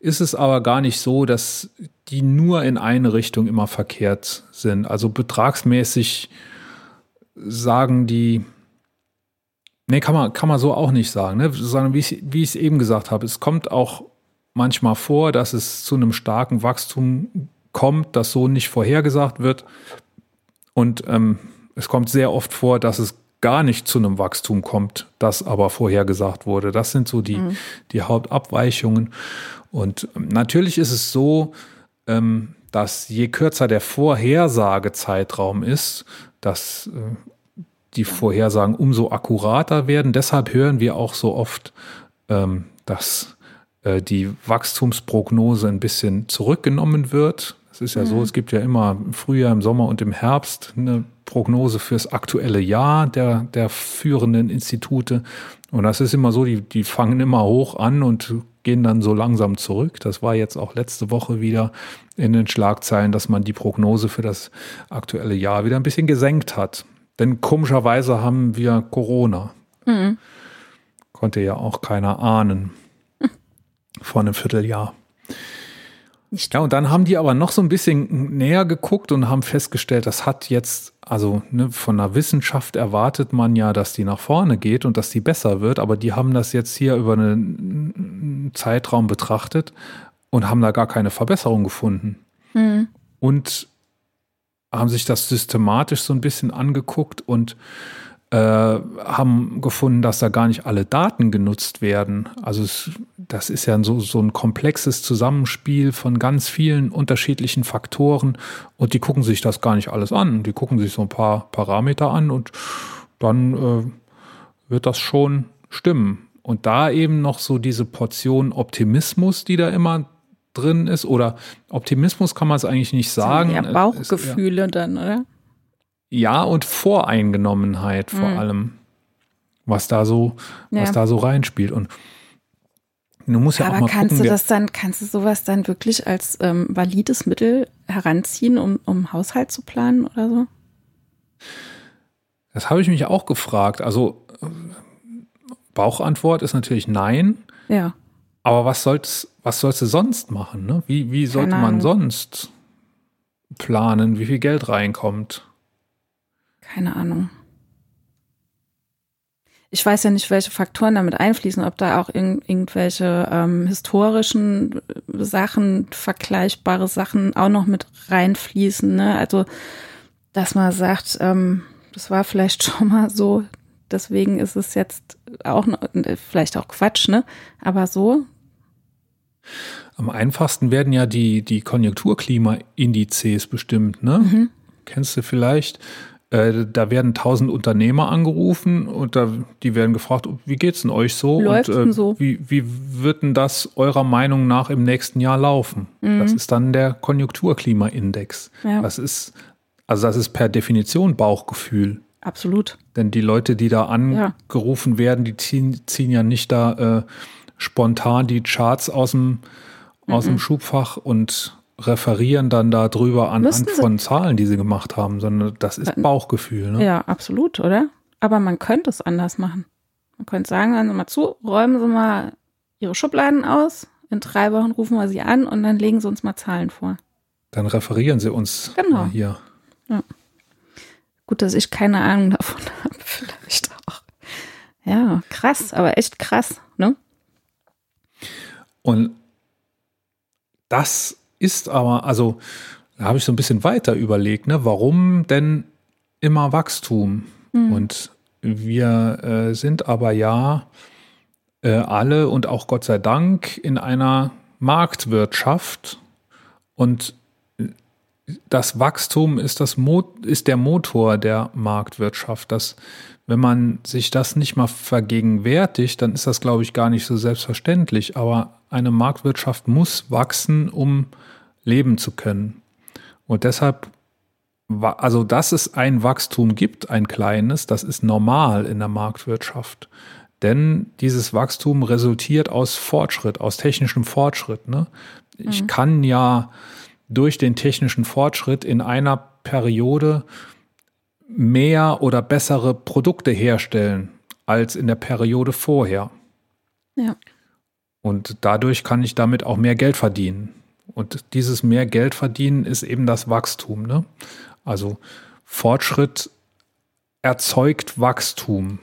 ist es aber gar nicht so, dass die nur in eine Richtung immer verkehrt sind. Also betragsmäßig sagen die, nee, kann man, kann man so auch nicht sagen, ne? sondern wie ich, wie ich es eben gesagt habe, es kommt auch manchmal vor, dass es zu einem starken Wachstum kommt, das so nicht vorhergesagt wird. Und ähm, es kommt sehr oft vor, dass es gar nicht zu einem Wachstum kommt, das aber vorhergesagt wurde. Das sind so die, mhm. die Hauptabweichungen. Und ähm, natürlich ist es so, ähm, dass je kürzer der Vorhersagezeitraum ist, dass äh, die Vorhersagen umso akkurater werden. Deshalb hören wir auch so oft, ähm, dass äh, die Wachstumsprognose ein bisschen zurückgenommen wird. Es ist ja mhm. so, es gibt ja immer im Frühjahr, im Sommer und im Herbst eine Prognose fürs aktuelle Jahr der, der führenden Institute. Und das ist immer so, die, die fangen immer hoch an und gehen dann so langsam zurück. Das war jetzt auch letzte Woche wieder in den Schlagzeilen, dass man die Prognose für das aktuelle Jahr wieder ein bisschen gesenkt hat. Denn komischerweise haben wir Corona. Mhm. Konnte ja auch keiner ahnen. Vor einem Vierteljahr. Nicht. Ja, und dann haben die aber noch so ein bisschen näher geguckt und haben festgestellt, das hat jetzt, also ne, von der Wissenschaft erwartet man ja, dass die nach vorne geht und dass die besser wird, aber die haben das jetzt hier über einen Zeitraum betrachtet und haben da gar keine Verbesserung gefunden. Mhm. Und haben sich das systematisch so ein bisschen angeguckt und äh, haben gefunden, dass da gar nicht alle Daten genutzt werden. Also es, das ist ja so, so ein komplexes Zusammenspiel von ganz vielen unterschiedlichen Faktoren und die gucken sich das gar nicht alles an. Die gucken sich so ein paar Parameter an und dann äh, wird das schon stimmen. Und da eben noch so diese Portion Optimismus, die da immer drin ist, oder Optimismus kann man es eigentlich nicht sagen. Ja, Bauchgefühle ist, ja, dann, oder? Ja, und Voreingenommenheit vor mhm. allem, was da so, ja. was da so reinspielt. Und du musst ja Aber auch mal kannst gucken, du das dann, kannst du sowas dann wirklich als ähm, valides Mittel heranziehen, um, um Haushalt zu planen oder so? Das habe ich mich auch gefragt. Also Bauchantwort ist natürlich nein. Ja. Aber was soll's, was sollst du sonst machen? Ne? Wie, wie sollte man sonst planen, wie viel Geld reinkommt? Keine Ahnung. Ich weiß ja nicht, welche Faktoren damit einfließen, ob da auch in, irgendwelche ähm, historischen Sachen, vergleichbare Sachen auch noch mit reinfließen. Ne? Also, dass man sagt, ähm, das war vielleicht schon mal so, deswegen ist es jetzt auch noch, vielleicht auch Quatsch, ne? Aber so. Am einfachsten werden ja die, die Konjunkturklima-Indizes bestimmt, ne? Mhm. Kennst du vielleicht? Äh, da werden tausend Unternehmer angerufen und da, die werden gefragt, wie geht's denn euch so? Läuft und äh, so? Wie, wie wird denn das eurer Meinung nach im nächsten Jahr laufen? Mhm. Das ist dann der Konjunkturklimaindex. Ja. Das ist, also das ist per Definition Bauchgefühl. Absolut. Denn die Leute, die da angerufen ja. werden, die ziehen, ziehen ja nicht da äh, spontan die Charts aus dem, aus mhm. dem Schubfach und referieren dann darüber anhand von Zahlen, die sie gemacht haben, sondern das ist Bauchgefühl. Ne? Ja, absolut, oder? Aber man könnte es anders machen. Man könnte sagen, hören Sie mal zu, räumen Sie mal Ihre Schubladen aus, in drei Wochen rufen wir Sie an und dann legen Sie uns mal Zahlen vor. Dann referieren Sie uns genau. hier. Ja. Gut, dass ich keine Ahnung davon habe, vielleicht auch. Ja, krass, aber echt krass, ne? Und das ist aber, also da habe ich so ein bisschen weiter überlegt, ne, warum denn immer Wachstum? Mhm. Und wir äh, sind aber ja äh, alle und auch Gott sei Dank in einer Marktwirtschaft und das Wachstum ist, das Mo ist der Motor der Marktwirtschaft. Das, wenn man sich das nicht mal vergegenwärtigt, dann ist das, glaube ich, gar nicht so selbstverständlich. Aber eine Marktwirtschaft muss wachsen, um leben zu können. Und deshalb, also dass es ein Wachstum gibt, ein kleines, das ist normal in der Marktwirtschaft. Denn dieses Wachstum resultiert aus Fortschritt, aus technischem Fortschritt. Ne? Ich mhm. kann ja durch den technischen Fortschritt in einer Periode mehr oder bessere Produkte herstellen als in der Periode vorher. Ja. Und dadurch kann ich damit auch mehr Geld verdienen. Und dieses mehr Geld verdienen ist eben das Wachstum. Ne? Also Fortschritt erzeugt Wachstum.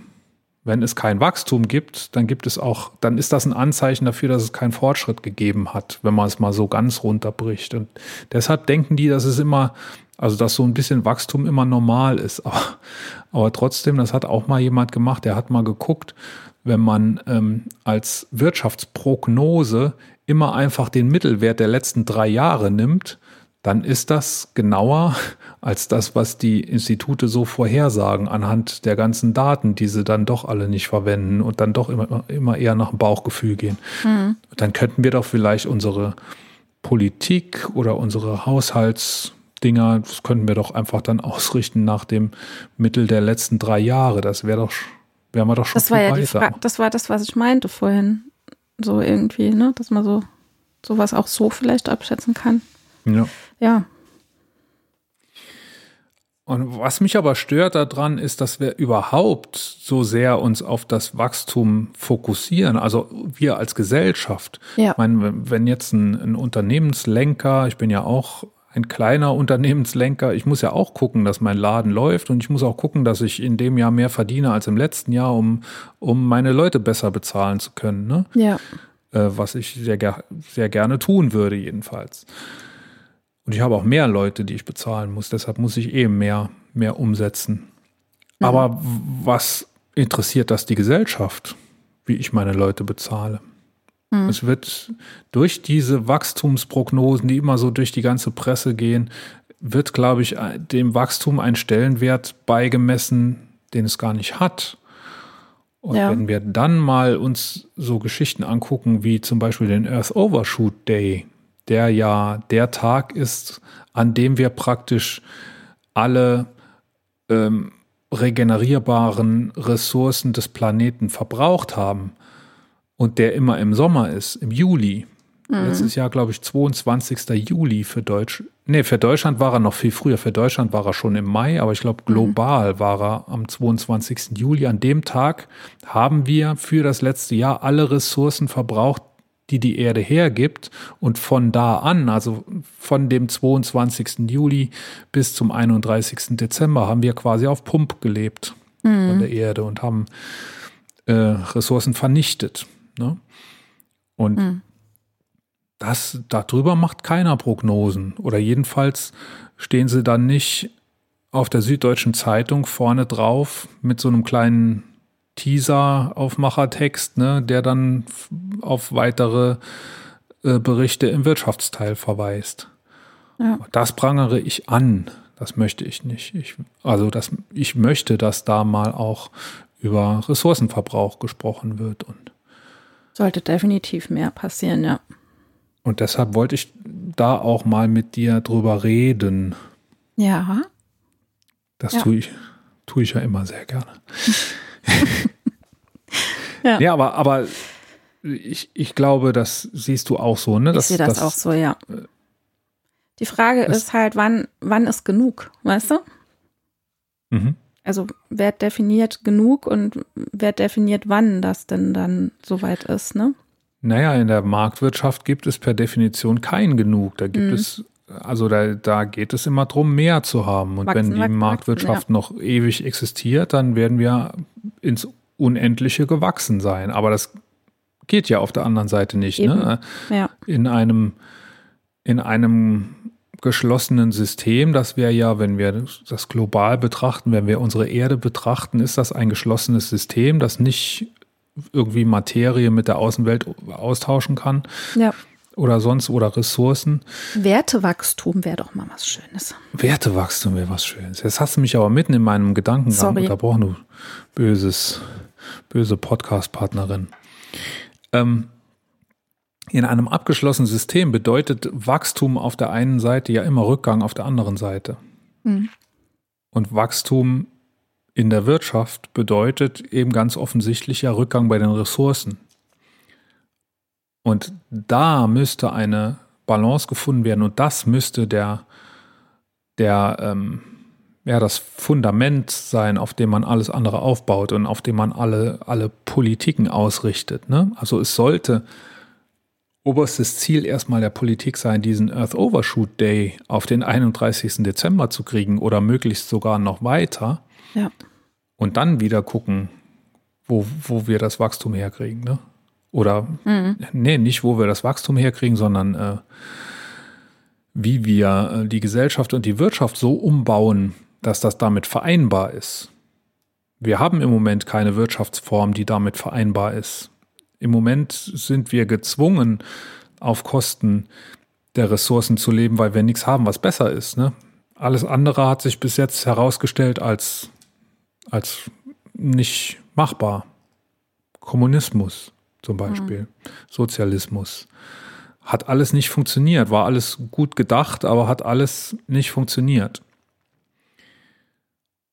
Wenn es kein Wachstum gibt, dann gibt es auch, dann ist das ein Anzeichen dafür, dass es keinen Fortschritt gegeben hat, wenn man es mal so ganz runterbricht. Und deshalb denken die, dass es immer, also dass so ein bisschen Wachstum immer normal ist. Aber, aber trotzdem, das hat auch mal jemand gemacht, der hat mal geguckt, wenn man ähm, als Wirtschaftsprognose immer einfach den Mittelwert der letzten drei Jahre nimmt, dann ist das genauer als das, was die Institute so vorhersagen anhand der ganzen Daten, die sie dann doch alle nicht verwenden und dann doch immer, immer eher nach dem Bauchgefühl gehen. Mhm. Dann könnten wir doch vielleicht unsere Politik oder unsere Haushaltsdinger, das könnten wir doch einfach dann ausrichten nach dem Mittel der letzten drei Jahre. Das wäre doch, wären wir doch schon das war ja Die Frage, das war das, was ich meinte vorhin. So irgendwie, ne, dass man so sowas auch so vielleicht abschätzen kann. Ja. Ja. Und was mich aber stört daran, ist, dass wir überhaupt so sehr uns auf das Wachstum fokussieren. Also wir als Gesellschaft. Ja. Ich meine, wenn jetzt ein, ein Unternehmenslenker, ich bin ja auch ein kleiner Unternehmenslenker, ich muss ja auch gucken, dass mein Laden läuft und ich muss auch gucken, dass ich in dem Jahr mehr verdiene als im letzten Jahr, um, um meine Leute besser bezahlen zu können. Ne? Ja. Äh, was ich sehr, sehr gerne tun würde, jedenfalls. Und ich habe auch mehr Leute, die ich bezahlen muss. Deshalb muss ich eben mehr, mehr umsetzen. Mhm. Aber was interessiert das die Gesellschaft, wie ich meine Leute bezahle? Mhm. Es wird durch diese Wachstumsprognosen, die immer so durch die ganze Presse gehen, wird, glaube ich, dem Wachstum ein Stellenwert beigemessen, den es gar nicht hat. Und ja. wenn wir dann mal uns so Geschichten angucken, wie zum Beispiel den Earth Overshoot Day, der ja der Tag ist, an dem wir praktisch alle ähm, regenerierbaren Ressourcen des Planeten verbraucht haben und der immer im Sommer ist, im Juli. Mhm. Letztes Jahr, glaube ich, 22. Juli für Deutsch. Nee, für Deutschland war er noch viel früher. Für Deutschland war er schon im Mai, aber ich glaube, mhm. global mhm. war er am 22. Juli. An dem Tag haben wir für das letzte Jahr alle Ressourcen verbraucht, die die Erde hergibt. Und von da an, also von dem 22. Juli bis zum 31. Dezember, haben wir quasi auf Pump gelebt mhm. von der Erde und haben äh, Ressourcen vernichtet. Ne? Und mhm. das darüber macht keiner Prognosen. Oder jedenfalls stehen sie dann nicht auf der Süddeutschen Zeitung vorne drauf mit so einem kleinen Teaser-Aufmachertext, ne, der dann auf weitere äh, Berichte im Wirtschaftsteil verweist. Ja. Das prangere ich an. Das möchte ich nicht. Ich, also das, ich möchte, dass da mal auch über Ressourcenverbrauch gesprochen wird und sollte definitiv mehr passieren, ja. Und deshalb wollte ich da auch mal mit dir drüber reden. Ja. Das ja. tue ich, tue ich ja immer sehr gerne. ja. ja, aber, aber ich, ich glaube, das siehst du auch so, ne? ich sehe das, das, auch so, ja. Die Frage ist halt, wann, wann ist genug, weißt du? Mhm. Also wer definiert genug und wer definiert, wann das denn dann soweit ist, ne? Naja, in der Marktwirtschaft gibt es per Definition kein genug. Da gibt mhm. es, also da, da geht es immer darum, mehr zu haben. Und wachsen, wenn die wachsen, Marktwirtschaft ja. noch ewig existiert, dann werden wir ins Unendliche gewachsen sein. Aber das geht ja auf der anderen Seite nicht. Ne? Ja. In einem, in einem geschlossenen System, das wäre ja, wenn wir das global betrachten, wenn wir unsere Erde betrachten, ist das ein geschlossenes System, das nicht irgendwie Materie mit der Außenwelt austauschen kann. Ja. Oder sonst, oder Ressourcen. Wertewachstum wäre doch mal was Schönes. Wertewachstum wäre was Schönes. Jetzt hast du mich aber mitten in meinem Gedankengang unterbrochen, du böses, böse Podcast-Partnerin. Ähm, in einem abgeschlossenen System bedeutet Wachstum auf der einen Seite ja immer Rückgang auf der anderen Seite. Mhm. Und Wachstum in der Wirtschaft bedeutet eben ganz offensichtlich ja Rückgang bei den Ressourcen. Und da müsste eine Balance gefunden werden und das müsste der, der ähm, ja, das Fundament sein, auf dem man alles andere aufbaut und auf dem man alle, alle Politiken ausrichtet. Ne? Also es sollte oberstes Ziel erstmal der Politik sein, diesen Earth Overshoot Day auf den 31. Dezember zu kriegen oder möglichst sogar noch weiter. Ja. Und dann wieder gucken, wo, wo wir das Wachstum herkriegen, ne? Oder, mhm. nee, nicht wo wir das Wachstum herkriegen, sondern äh, wie wir äh, die Gesellschaft und die Wirtschaft so umbauen, dass das damit vereinbar ist. Wir haben im Moment keine Wirtschaftsform, die damit vereinbar ist. Im Moment sind wir gezwungen, auf Kosten der Ressourcen zu leben, weil wir nichts haben, was besser ist. Ne? Alles andere hat sich bis jetzt herausgestellt als, als nicht machbar. Kommunismus zum Beispiel, mhm. Sozialismus. Hat alles nicht funktioniert, war alles gut gedacht, aber hat alles nicht funktioniert.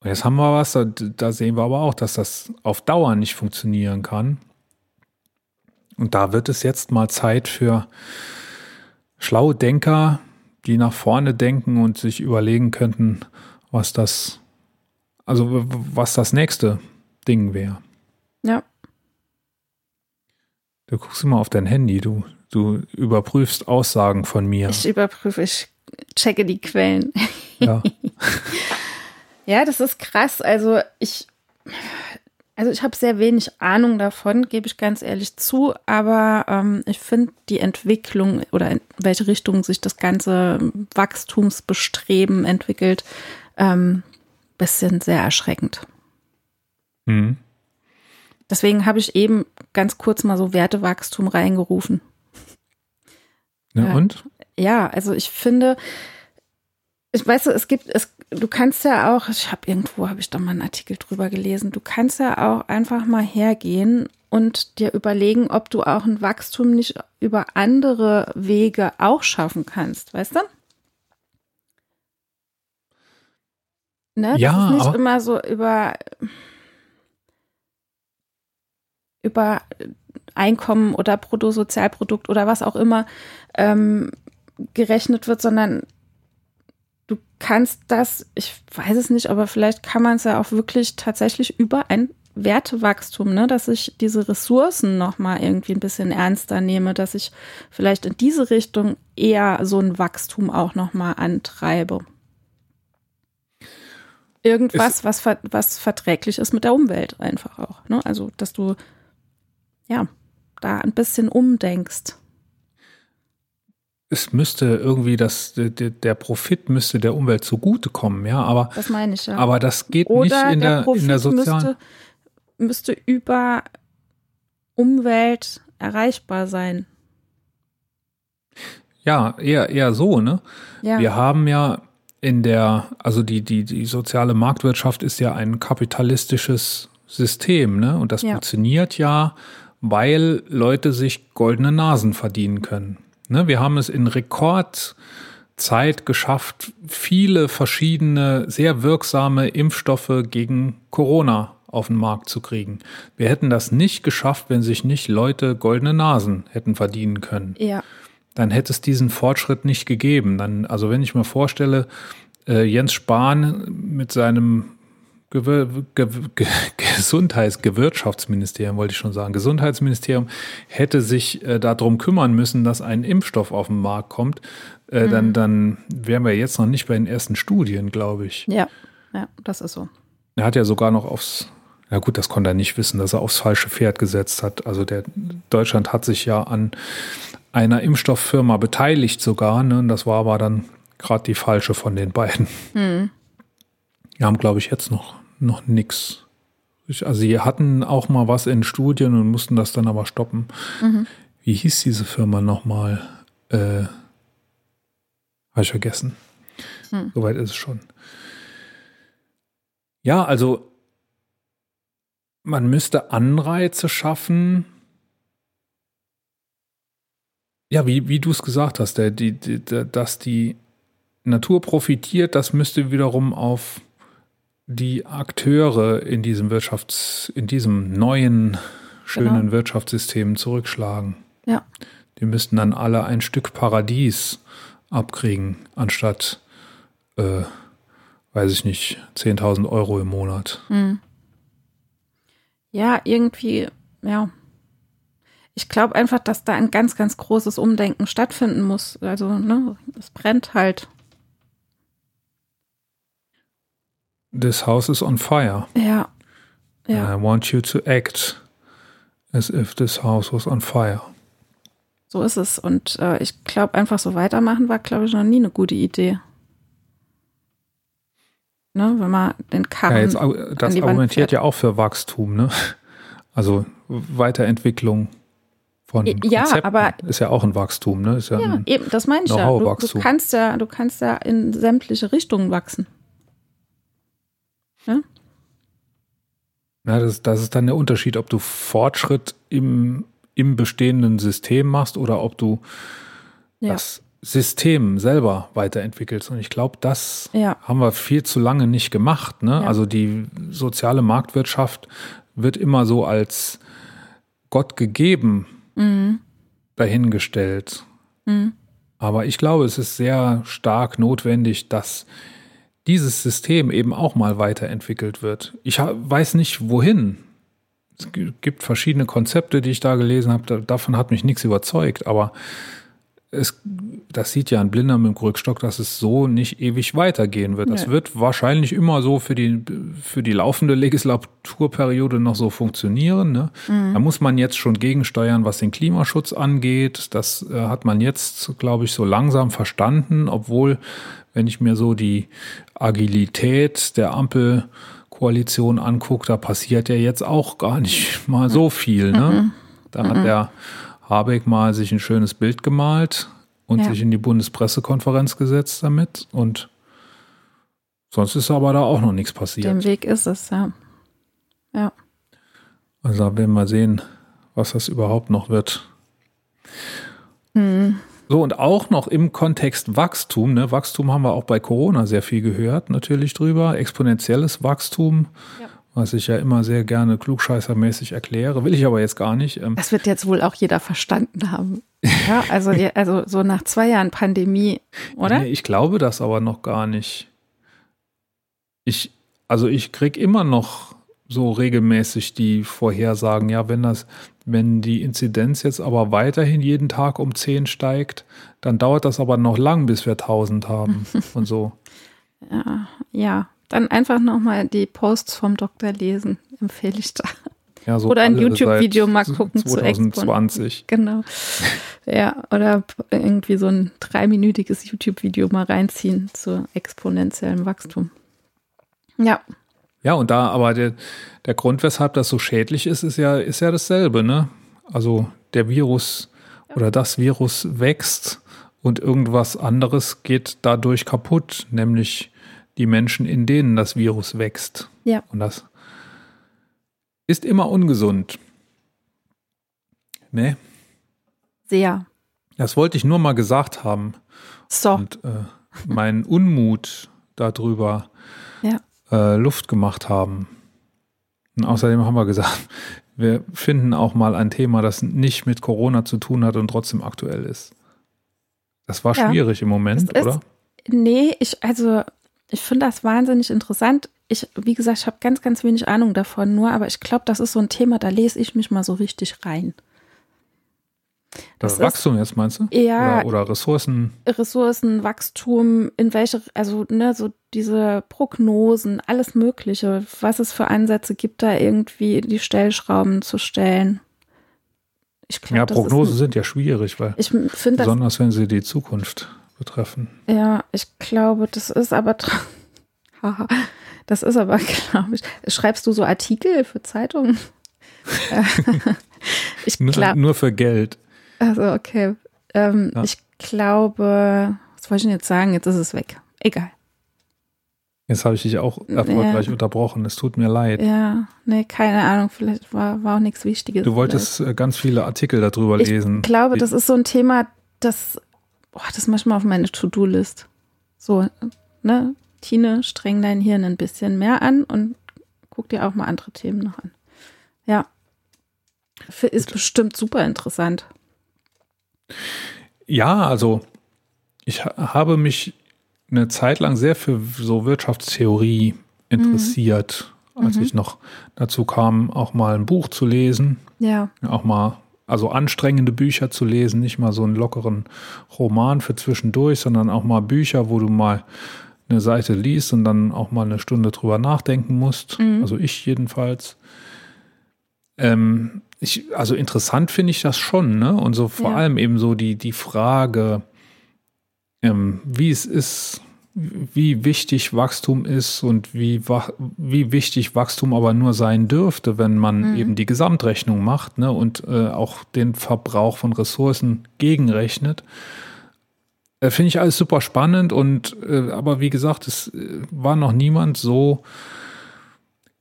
Und jetzt haben wir was, da, da sehen wir aber auch, dass das auf Dauer nicht funktionieren kann. Und da wird es jetzt mal Zeit für schlaue Denker, die nach vorne denken und sich überlegen könnten, was das, also was das nächste Ding wäre. Ja. Du guckst immer auf dein Handy, du, du überprüfst Aussagen von mir. Ich überprüfe, ich checke die Quellen. Ja. ja, das ist krass. Also ich, also ich habe sehr wenig Ahnung davon, gebe ich ganz ehrlich zu, aber ähm, ich finde die Entwicklung oder in welche Richtung sich das ganze Wachstumsbestreben entwickelt, ähm, bisschen sehr erschreckend. Mhm. Deswegen habe ich eben ganz kurz mal so Wertewachstum reingerufen. Ja, ja. und? Ja, also ich finde, ich weiß, es gibt, es, du kannst ja auch, ich habe irgendwo, habe ich da mal einen Artikel drüber gelesen, du kannst ja auch einfach mal hergehen und dir überlegen, ob du auch ein Wachstum nicht über andere Wege auch schaffen kannst, weißt du? Ne? Ja, das ist nicht immer so über über Einkommen oder Bruttosozialprodukt oder was auch immer ähm, gerechnet wird, sondern du kannst das, ich weiß es nicht, aber vielleicht kann man es ja auch wirklich tatsächlich über ein Wertewachstum, ne, dass ich diese Ressourcen nochmal irgendwie ein bisschen ernster nehme, dass ich vielleicht in diese Richtung eher so ein Wachstum auch nochmal antreibe. Irgendwas, was, was verträglich ist mit der Umwelt einfach auch. Ne? Also, dass du ja, da ein bisschen umdenkst. Es müsste irgendwie das, der, der Profit müsste der Umwelt zugutekommen, ja, aber. Das meine ich ja. Aber das geht Oder nicht in der, der, in der sozialen. Müsste, müsste über Umwelt erreichbar sein. Ja, eher, eher so, ne? Ja. Wir haben ja in der, also die, die, die soziale Marktwirtschaft ist ja ein kapitalistisches System, ne? Und das Ja. funktioniert ja weil Leute sich goldene Nasen verdienen können. Ne, wir haben es in Rekordzeit geschafft, viele verschiedene, sehr wirksame Impfstoffe gegen Corona auf den Markt zu kriegen. Wir hätten das nicht geschafft, wenn sich nicht Leute goldene Nasen hätten verdienen können. Ja. Dann hätte es diesen Fortschritt nicht gegeben. Dann, also wenn ich mir vorstelle, äh, Jens Spahn mit seinem Gewir Ge Ge Gesundheitsgewirtschaftsministerium, wollte ich schon sagen, Gesundheitsministerium hätte sich äh, darum kümmern müssen, dass ein Impfstoff auf den Markt kommt, äh, Mhm. dann, dann wären wir jetzt noch nicht bei den ersten Studien, glaube ich. Ja, ja, das ist so. Er hat ja sogar noch aufs, ja gut, das konnte er nicht wissen, dass er aufs falsche Pferd gesetzt hat. Also der Deutschland hat sich ja an einer Impfstofffirma beteiligt sogar, ne? Und das war aber dann gerade die falsche von den beiden. Hm. Wir haben, glaube ich, jetzt noch, noch nix. Ich- Also sie hatten auch mal was in Studien und mussten das dann aber stoppen. Mhm. Wie hieß diese Firma nochmal? Äh, Habe ich vergessen. Hm. Soweit ist es schon. Ja, also man müsste Anreize schaffen. Ja, wie, wie du es gesagt hast, der, die, die, dass die Natur profitiert, das müsste wiederum auf die Akteure in diesem Wirtschafts-, in diesem neuen, schönen Genau. Wirtschaftssystem zurückschlagen. Ja. Die müssten dann alle ein Stück Paradies abkriegen, anstatt, äh, weiß ich nicht, 10.000 Euro im Monat. Hm. Ja, irgendwie, ja. Ich glaube einfach, dass da ein ganz, ganz großes Umdenken stattfinden muss. Also, ne, es brennt halt. This house is on fire. Ja, Ja. And I want you to act as if this house was on fire. So ist es. Und äh, ich glaube, einfach so weitermachen war, glaube ich, noch nie eine gute Idee. Ne, wenn man den Karren. Ja, jetzt, das argumentiert ja auch für Wachstum, ne? Also Weiterentwicklung von Ja, Konzepten aber- ist ja auch ein Wachstum, ne? Ist ja, Ja, eben, das meine ich ja. Du, du kannst ja. Du kannst ja in sämtliche Richtungen wachsen. Ja das, das ist dann der Unterschied, ob du Fortschritt im, im bestehenden System machst oder ob du Ja. das System selber weiterentwickelst. Und ich glaube, das Ja. haben wir viel zu lange nicht gemacht. Ne? Ja. Also die soziale Marktwirtschaft wird immer so als Gott gegeben Mhm. dahingestellt. Mhm. Aber ich glaube, es ist sehr stark notwendig, dass dieses System eben auch mal weiterentwickelt wird. Ich weiß nicht, wohin. Es gi- gibt verschiedene Konzepte, die ich da gelesen habe. Da, davon hat mich nichts überzeugt. Aber es, das sieht ja ein Blinder mit dem Rückstock, dass es so nicht ewig weitergehen wird. Das Nee. wird wahrscheinlich immer so für die, für die laufende Legislaturperiode noch so funktionieren. Ne? Da muss man jetzt schon gegensteuern, was den Klimaschutz angeht. Das äh, hat man jetzt, glaube ich, so langsam verstanden, obwohl, wenn ich mir so die Agilität der Ampelkoalition angucke, da passiert ja jetzt auch gar nicht mal so viel. Ne? Da hat der Habeck mal sich ein schönes Bild gemalt und Ja. sich in die Bundespressekonferenz gesetzt damit. Und sonst ist aber da auch noch nichts passiert. Dem Weg ist es, ja. Ja. Also werden wir sehen, was das überhaupt noch wird. Hm. So, und auch noch im Kontext Wachstum, ne? Wachstum haben wir auch bei Corona sehr viel gehört, natürlich drüber. Exponentielles Wachstum, Ja. was ich ja immer sehr gerne klugscheißermäßig erkläre, will ich aber jetzt gar nicht. Ähm, Das wird jetzt wohl auch jeder verstanden haben. Ja, also, also so nach zwei Jahren Pandemie, oder? Nee, ich glaube das aber noch gar nicht. Ich, also ich krieg immer noch so regelmäßig die Vorhersagen, ja, wenn das, wenn die Inzidenz jetzt aber weiterhin jeden Tag um 10 steigt, dann dauert das aber noch lang, bis wir 1000 haben und so. Ja, ja. Dann einfach nochmal die Posts vom Doktor lesen, empfehle ich da. Ja, so Oder ein YouTube-Video mal gucken zu Expon. 2020. Genau. Ja, oder irgendwie so ein dreiminütiges YouTube-Video mal reinziehen zu exponentiellem Wachstum. Ja, Ja, und da aber der, der Grund, weshalb das so schädlich ist, ist ja, ist ja dasselbe, ne? Also der Virus oder das Virus wächst und irgendwas anderes geht dadurch kaputt, nämlich die Menschen, in denen das Virus wächst. Ja. Und das ist immer ungesund. Ne? sehr. Das wollte ich nur mal gesagt haben. So, und äh, meinen Unmut darüber. Äh, Luft gemacht haben. Und außerdem haben wir gesagt, wir finden auch mal ein Thema, das nicht mit Corona zu tun hat und trotzdem aktuell ist. Das war Ja. schwierig im Moment, ist- oder? nee, ich, also, ich finde das wahnsinnig interessant. Ich, wie gesagt, ich habe ganz, ganz wenig Ahnung davon nur, aber ich glaube, das ist so ein Thema, da lese ich mich mal so richtig rein. Das Das ist- Wachstum jetzt meinst du? Ja. Oder, oder Ressourcen. Ressourcen, Wachstum, in welche, also ne, so diese Prognosen, alles Mögliche, was es für Ansätze gibt, da irgendwie die Stellschrauben zu stellen. Ich glaube, Ja, das Prognosen sind ja schwierig, weil ich finde das, besonders wenn sie die Zukunft betreffen. ja, ich glaube, das ist aber, haha, das ist aber, glaube ich, schreibst du so Artikel für Zeitungen? Äh, ich Nur, glaube, nur für Geld. Also okay, ähm, Ja. ich glaube, was wollte ich denn jetzt sagen? Jetzt ist es weg. Egal. Jetzt habe ich dich auch erfolgreich unterbrochen. Es tut mir leid. Ja, nee, keine Ahnung, vielleicht war, war auch nichts Wichtiges. Du wolltest äh, ganz viele Artikel darüber ich lesen. Ich glaube, das ist so ein Thema, das, boah, das manchmal auf meine To-Do-List. So, ne, Tine, streng dein Hirn ein bisschen mehr an und guck dir auch mal andere Themen noch an. Ja. Ist bestimmt super interessant. Ja, also ich ha- habe mich eine Zeit lang sehr für so Wirtschaftstheorie interessiert, als Mhm. ich noch dazu kam, auch mal ein Buch zu lesen, Ja, auch mal also anstrengende Bücher zu lesen, nicht mal so einen lockeren Roman für zwischendurch, sondern auch mal Bücher, wo du mal eine Seite liest und dann auch mal eine Stunde drüber nachdenken musst. Mhm. Also ich jedenfalls. Ähm, ich, also interessant finde ich das schon, ne? Und so vor Ja. allem eben so die, die Frage, ähm, wie es ist, wie wichtig Wachstum ist und wie, wie wichtig Wachstum aber nur sein dürfte, wenn man Mhm. eben die Gesamtrechnung macht ne, und äh, auch den Verbrauch von Ressourcen gegenrechnet. Äh, Finde ich alles super spannend und äh, aber wie gesagt, es äh, war noch niemand so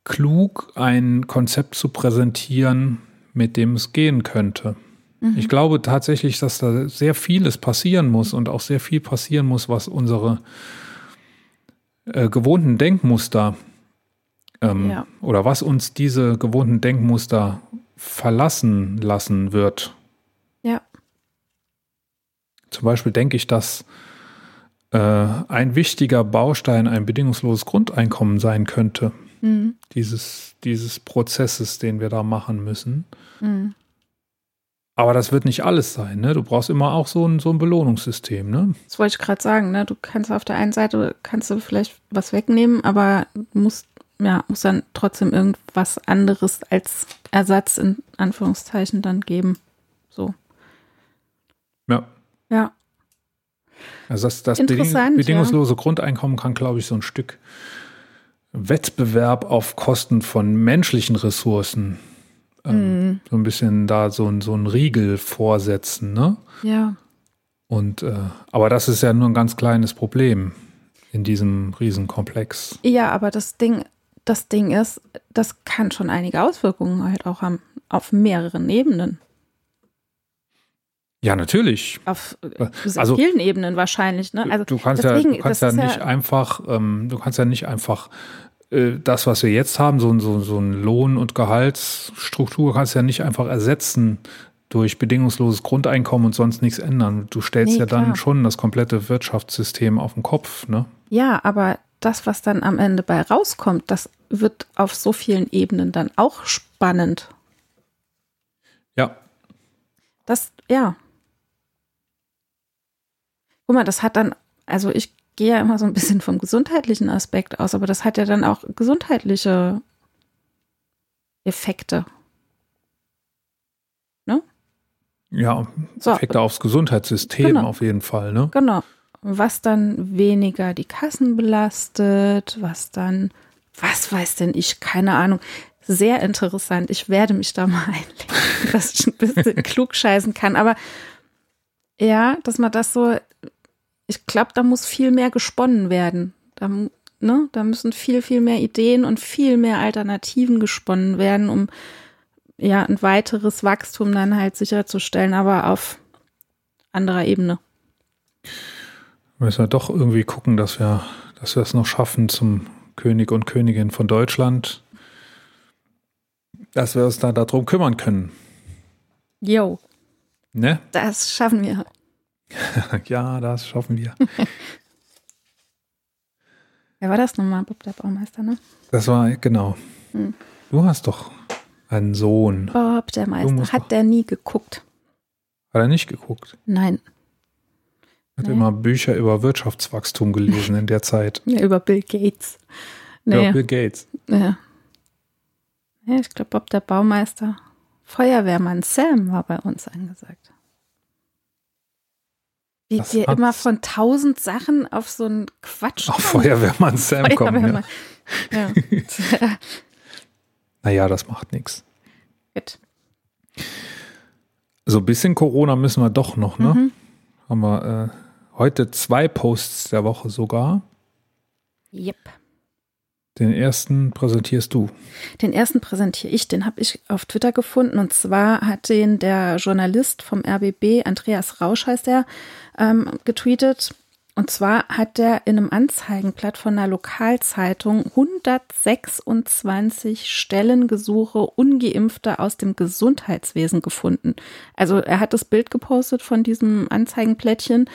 klug, ein Konzept zu präsentieren, mit dem es gehen könnte. Ich glaube tatsächlich, dass da sehr vieles passieren muss und auch sehr viel passieren muss, was unsere äh, gewohnten Denkmuster ähm, Ja. oder was uns diese gewohnten Denkmuster verlassen lassen wird. Ja. Zum Beispiel denke ich, dass äh, ein wichtiger Baustein ein bedingungsloses Grundeinkommen sein könnte, Mhm. dieses, dieses Prozesses, den wir da machen müssen. Mhm. Aber das wird nicht alles sein, ne? Du brauchst immer auch so ein, so ein Belohnungssystem, ne? Das wollte ich gerade sagen, ne? Du kannst auf der einen Seite kannst du vielleicht was wegnehmen, aber musst ja, muss dann trotzdem irgendwas anderes als Ersatz in Anführungszeichen dann geben. So. Ja. Ja. Also das, das beding bedingungslose Grundeinkommen kann, glaube ich, so ein Stück Wettbewerb auf Kosten von menschlichen Ressourcen ähm, Mhm. so ein bisschen da so, ein- so ein Riegel vorsetzen, ne? Ja. Und äh, aber das ist ja nur ein ganz kleines Problem in diesem Riesenkomplex. Ja, aber das Ding, das Ding ist, das kann schon einige Auswirkungen halt auch haben. Auf mehreren Ebenen. Ja, natürlich. Auf äh, sehr Also- vielen Ebenen wahrscheinlich, ne? Also du kannst deswegen, ja, du kannst ja nicht einfach, ähm, du kannst ja nicht einfach äh, das, was wir jetzt haben, so, so, so ein Lohn- und Gehaltsstruktur, kannst ja nicht einfach ersetzen durch bedingungsloses Grundeinkommen und sonst nichts ändern. Du stellst Nee, ja dann klar. schon das komplette Wirtschaftssystem auf den Kopf, ne? Ja, aber das, was dann am Ende bei rauskommt, das wird auf so vielen Ebenen dann auch spannend. Ja, Das, ja. Guck mal, das hat dann, also ich gehe ja immer so ein bisschen vom gesundheitlichen Aspekt aus, aber das hat ja dann auch gesundheitliche Effekte. ja, So, Effekte aufs Gesundheitssystem Genau. auf jeden Fall, ne? Genau. Was dann weniger die Kassen belastet, was dann, was weiß denn ich, keine Ahnung. Sehr interessant. Ich werde mich da mal einlegen, dass ich ein bisschen klug scheißen kann. Aber ja, dass man das so, ich glaube, da muss viel mehr gesponnen werden. Da, ne, da müssen viel, viel mehr Ideen und viel mehr Alternativen gesponnen werden, um ja ein weiteres Wachstum dann halt sicherzustellen, aber auf anderer Ebene. Müssen wir doch irgendwie gucken, dass wir, dass wir es noch schaffen zum König und Königin von Deutschland, dass wir uns da darum kümmern können. Yo. Ne? Das schaffen wir. Ja, das schaffen wir. Wer war das nochmal? Bob der Baumeister, ne? Das war, genau. Hm. Du hast doch einen Sohn. Bob der Meister. Hat doch- der nie geguckt? Hat er nicht geguckt? Nein. Hat Nee. immer Bücher über Wirtschaftswachstum gelesen in der Zeit. Ja, über Bill Gates. Ja, Nee. Bill Gates. Ja. ja ich glaube, Bob der Baumeister. Feuerwehrmann Sam war bei uns angesagt. Wie Das hat's- immer von tausend Sachen auf so einen Quatsch. Auch Feuerwehrmann Sam kommen. Ja. Feuerwehrmann. Ja. Naja, das macht nichts. Gut. So ein bisschen Corona müssen wir doch noch, ne? Mhm. Haben wir äh, heute zwei Posts der Woche sogar. Yep. Den ersten präsentierst du. Den ersten präsentiere ich, den habe ich auf Twitter gefunden. Und zwar hat den der Journalist vom RBB, Andreas Rausch heißt er, ähm, getweetet. Und zwar hat der in einem Anzeigenblatt von einer Lokalzeitung 126 Stellengesuche ungeimpfter aus dem Gesundheitswesen gefunden. Also er hat das Bild gepostet von diesem Anzeigenblättchen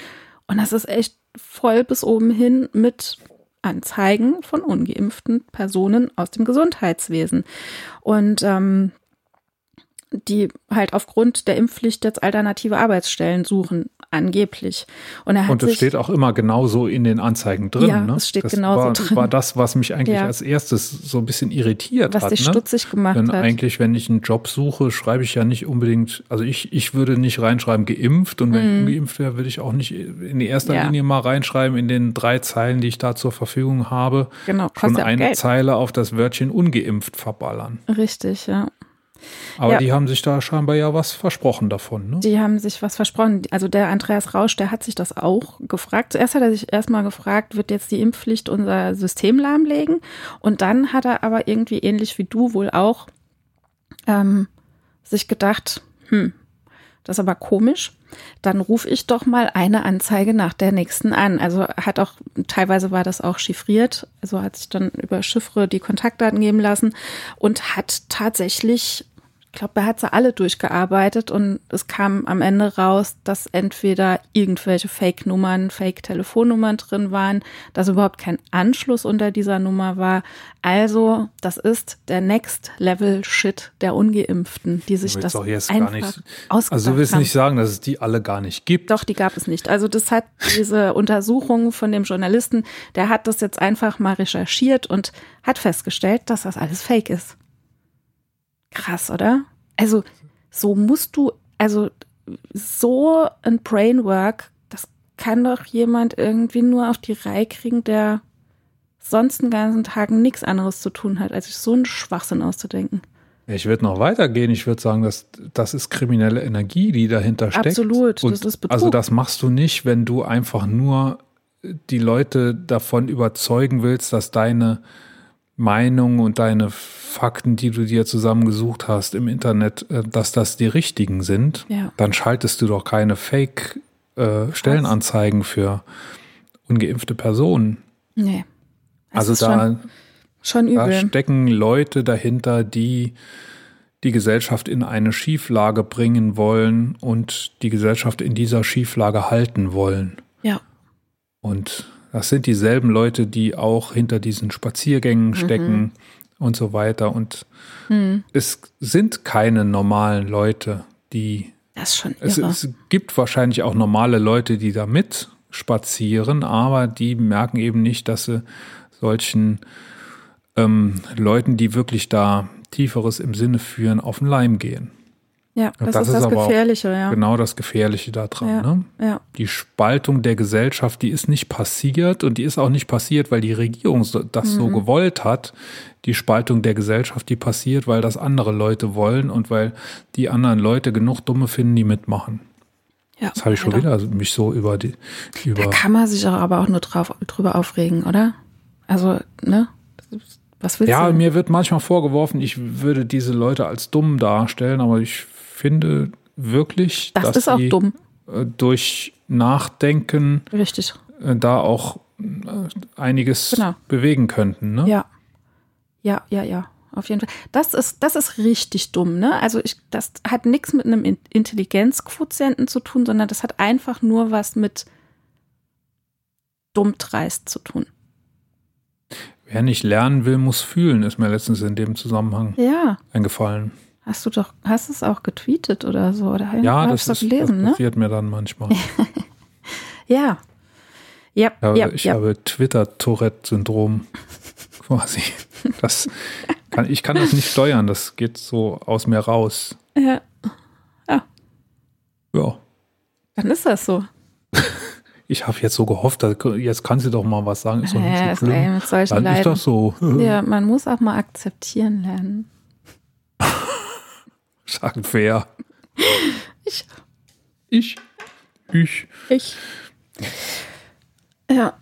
und das ist echt voll bis oben hin mit Anzeigen von ungeimpften Personen aus dem Gesundheitswesen. Und ähm, die halt aufgrund der Impfpflicht jetzt alternative Arbeitsstellen suchen, angeblich. Und, er hat und es steht auch immer genauso in den Anzeigen drin. Ja, ne? es steht genauso war, drin. war das, was mich eigentlich ja. als erstes so ein bisschen irritiert was hat. Was dich ne? stutzig gemacht Denn hat. eigentlich, wenn ich einen Job suche, schreibe ich ja nicht unbedingt, also ich, ich würde nicht reinschreiben geimpft und wenn mhm. ich ungeimpft wäre, würde ich auch nicht in die erster Ja. Linie mal reinschreiben in den drei Zeilen, die ich da zur Verfügung habe, Genau, schon eine Geld. Zeile auf das Wörtchen ungeimpft verballern. Richtig, ja. Aber Ja. die haben sich da scheinbar ja was versprochen davon. Ne? Die haben sich was versprochen. Also der Andreas Rausch, der hat sich das auch gefragt. Zuerst hat er sich erstmal gefragt, wird jetzt die Impfpflicht unser System lahmlegen? Und dann hat er aber irgendwie ähnlich wie du wohl auch ähm, sich gedacht, hm, das ist aber komisch. Dann rufe ich doch mal eine Anzeige nach der nächsten an. Also hat auch, teilweise war das auch chiffriert, also hat sich dann über Chiffre die Kontaktdaten geben lassen und hat tatsächlich, ich glaube, er hat sie alle durchgearbeitet und es kam am Ende raus, dass entweder irgendwelche Fake-Nummern, Fake-Telefonnummern drin waren, dass überhaupt kein Anschluss unter dieser Nummer war. Also, das ist der Next-Level-Shit der Ungeimpften, die sich das jetzt einfach gar nicht, also du willst haben. nicht sagen, dass es die alle gar nicht gibt. Doch, die gab es nicht. Also das hat diese Untersuchung von dem Journalisten, der hat das jetzt einfach mal recherchiert und hat festgestellt, dass das alles fake ist. Krass, oder? Also so musst du, also so ein Brainwork, das kann doch jemand irgendwie nur auf die Reihe kriegen, der sonst den ganzen Tag nichts anderes zu tun hat, als sich so einen Schwachsinn auszudenken. Ich würde noch weitergehen. Ich würde sagen, dass das ist kriminelle Energie, die dahinter steckt. Absolut, Und das ist Betrug. Also das machst du nicht, wenn du einfach nur die Leute davon überzeugen willst, dass deine Meinung und deine Fakten, die du dir zusammengesucht hast im Internet, äh, dass das die richtigen sind. Ja. Dann schaltest du doch keine Fake-Stellenanzeigen für ungeimpfte Personen. Nee. Das Also da, schon, schon da stecken Leute dahinter, die die Gesellschaft in eine Schieflage bringen wollen und die Gesellschaft in dieser Schieflage halten wollen. Ja. Und das sind dieselben Leute, die auch hinter diesen Spaziergängen stecken und so weiter. Und es sind keine normalen Leute, die Das ist schon es, irre. es gibt wahrscheinlich auch normale Leute, die da mit spazieren, aber die merken eben nicht, dass sie solchen ähm, Leuten, die wirklich da Tieferes im Sinne führen, auf den Leim gehen. Ja, das, das ist ist das auch Gefährliche, ja. Genau das Gefährliche daran. Ja, Ne? ja. Die Spaltung der Gesellschaft, die ist nicht passiert und die ist auch nicht passiert, weil die Regierung so, das Mhm. so gewollt hat. Die Spaltung der Gesellschaft, die passiert, weil das andere Leute wollen und weil die anderen Leute genug Dumme finden, die mitmachen. ja Jetzt habe ich schon wieder mich so über die Da über kann man sich auch aber auch nur drauf, drüber aufregen, oder? Also, ne? Was willst Ja, du? mir wird manchmal vorgeworfen, ich würde diese Leute als dumm darstellen, aber ich finde wirklich, das dass ist auch die dumm. äh, durch Nachdenken Richtig. äh, da auch äh, einiges Genau. bewegen könnten. Ne? Ja. Ja, ja, ja. Auf jeden Fall. Das ist, das ist richtig dumm, ne? Also ich, das hat nichts mit einem In- Intelligenzquotienten zu tun, sondern das hat einfach nur was mit dummdreist zu tun. Wer nicht lernen will, muss fühlen, ist mir letztens in dem Zusammenhang Ja. eingefallen. Hast du doch, hast es auch getweetet oder so? Oder Ja, hast das, ist, gelesen, das ne? passiert mir dann manchmal. Ja. Ja, Ja, ja, ich ja. habe Twitter-Tourette-Syndrom quasi. Das kann, ich kann das nicht steuern, das geht so aus mir raus. ja. Ja. Dann ist das so. Ich habe jetzt so gehofft, jetzt kann sie doch mal was sagen. Ist doch nicht Ja, so ist, ey, mit solchen Dann ist Leiden. das so. Ja, man muss auch mal akzeptieren lernen. Sagen wer. Ich. Ich. Ich. Ich. Ja.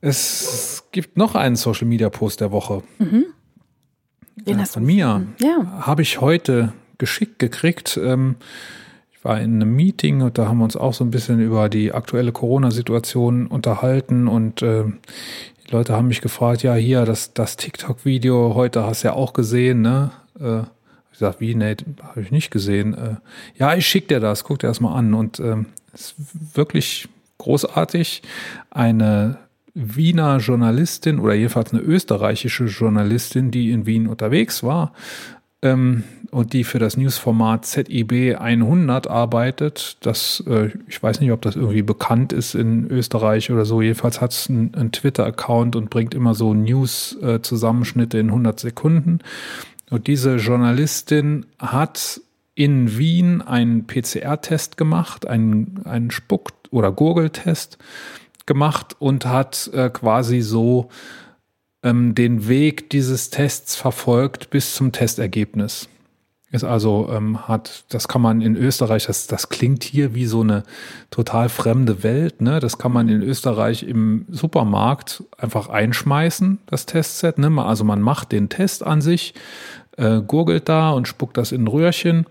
Es gibt noch einen Social Media Post der Woche. Wen Äh, hast von du? mir. Ja. Habe ich heute geschickt gekriegt. Ähm, ich war in einem Meeting und da haben wir uns auch so ein bisschen über die aktuelle Corona-Situation unterhalten und ähm, die Leute haben mich gefragt, ja hier, das, das TikTok-Video heute hast du ja auch gesehen, ne? Äh, ich sag, wie? Nee, habe ich nicht gesehen. Äh, ja, ich schicke dir das, guck dir das mal an. Und ähm, ist wirklich großartig. Eine Wiener Journalistin oder jedenfalls eine österreichische Journalistin, die in Wien unterwegs war, ähm, und die für das Newsformat ZIB 100 arbeitet. Das, äh, ich weiß nicht, ob das irgendwie bekannt ist in Österreich oder so. Jedenfalls hat es einen, einen Twitter-Account und bringt immer so News-Zusammenschnitte in 100 Sekunden. Und diese Journalistin hat in Wien einen PCR-Test gemacht, einen, einen Spuck- oder Gurgeltest gemacht und hat äh, quasi so ähm, den Weg dieses Tests verfolgt bis zum Testergebnis. Ist also, ähm, hat, das kann man in Österreich, das, das klingt hier wie so eine total fremde Welt, ne? Das kann man in Österreich im Supermarkt einfach einschmeißen, das Testset, ne? Also man macht den Test an sich, äh, gurgelt da und spuckt das in ein Röhrchen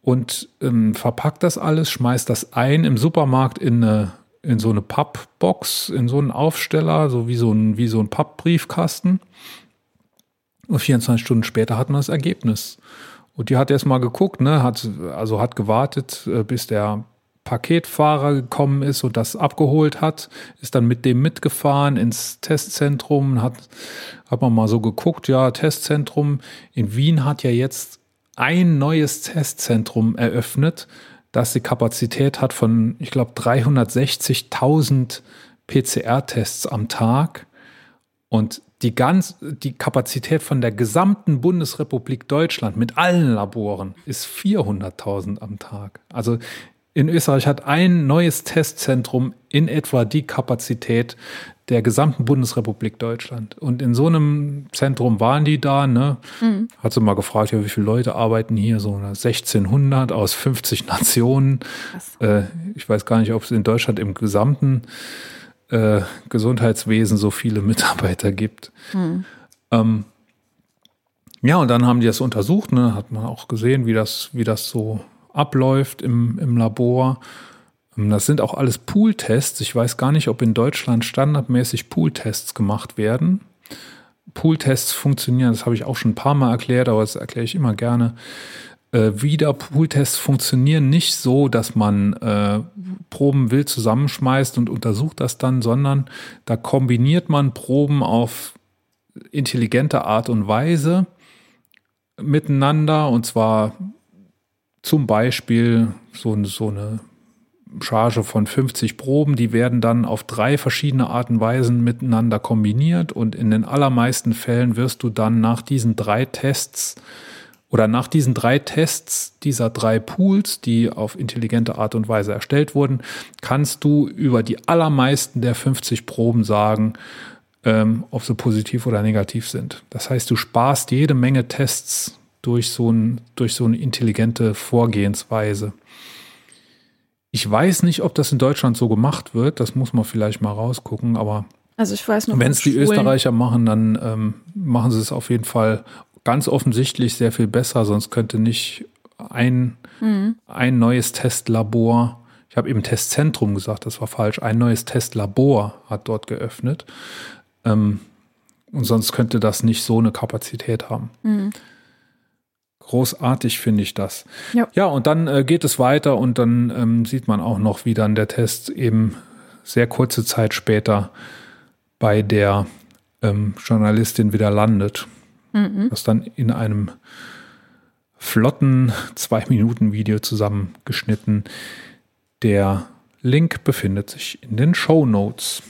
und ähm, verpackt das alles, schmeißt das ein im Supermarkt in eine in so eine Pappbox, in so einen Aufsteller, so wie so ein, wie so ein Pappbriefkasten. Und 24 Stunden später hat man das Ergebnis. Und die hat erst mal geguckt, ne, hat, also hat gewartet, äh, bis der Paketfahrer gekommen ist und das abgeholt hat, ist dann mit dem mitgefahren ins Testzentrum, hat, hat man mal so geguckt, ja, Testzentrum in Wien hat ja jetzt ein neues Testzentrum eröffnet, das die Kapazität hat von, ich glaube, 360.000 PCR-Tests am Tag. Und die, ganz, die Kapazität von der gesamten Bundesrepublik Deutschland mit allen Laboren ist 400.000 am Tag. Also in Österreich hat ein neues Testzentrum in etwa die Kapazität der gesamten Bundesrepublik Deutschland. Und in so einem Zentrum waren die da, ne? Mhm. Hat sie mal gefragt, ja, wie viele Leute arbeiten hier? So 1600 aus 50 Nationen. Äh, ich weiß gar nicht, ob es in Deutschland im gesamten äh, Gesundheitswesen so viele Mitarbeiter gibt. Mhm. Ähm, ja, und dann haben die das untersucht, ne? Hat man auch gesehen, wie das, wie das so abläuft im, im Labor. Ähm, das sind auch alles Pool-Tests. Ich weiß gar nicht, ob in Deutschland standardmäßig Pool-Tests gemacht werden. Pool-Tests funktionieren, das habe ich auch schon ein paar Mal erklärt, aber das erkläre ich immer gerne. Äh, wieder Pool-Tests funktionieren nicht so, dass man äh, Proben wild zusammenschmeißt und untersucht das dann, sondern da kombiniert man Proben auf intelligente Art und Weise miteinander und zwar zum Beispiel so, so eine Charge von 50 Proben, die werden dann auf drei verschiedene Arten und Weisen miteinander kombiniert und in den allermeisten Fällen wirst du dann nach diesen drei Tests oder nach diesen drei Tests dieser drei Pools, die auf intelligente Art und Weise erstellt wurden, kannst du über die allermeisten der 50 Proben sagen, ähm, ob sie positiv oder negativ sind. Das heißt, du sparst jede Menge Tests durch so, ein, durch so eine intelligente Vorgehensweise. Ich weiß nicht, ob das in Deutschland so gemacht wird. Das muss man vielleicht mal rausgucken. Aber also ich weiß wenn es die Österreicher machen, dann ähm, machen sie es auf jeden Fall ganz offensichtlich sehr viel besser. Sonst könnte nicht ein, mhm. ein neues Testlabor, ich habe eben Testzentrum gesagt, das war falsch, ein neues Testlabor hat dort geöffnet. Ähm, und sonst könnte das nicht so eine Kapazität haben. Mhm. Großartig finde ich das. Ja. ja, und dann äh, geht es weiter und dann ähm, sieht man auch noch, wie dann der Test eben sehr kurze Zeit später bei der ähm, Journalistin wieder landet. Mhm. Das dann in einem flotten Zwei-Minuten-Video zusammengeschnitten. Der Link befindet sich in den Show Notes.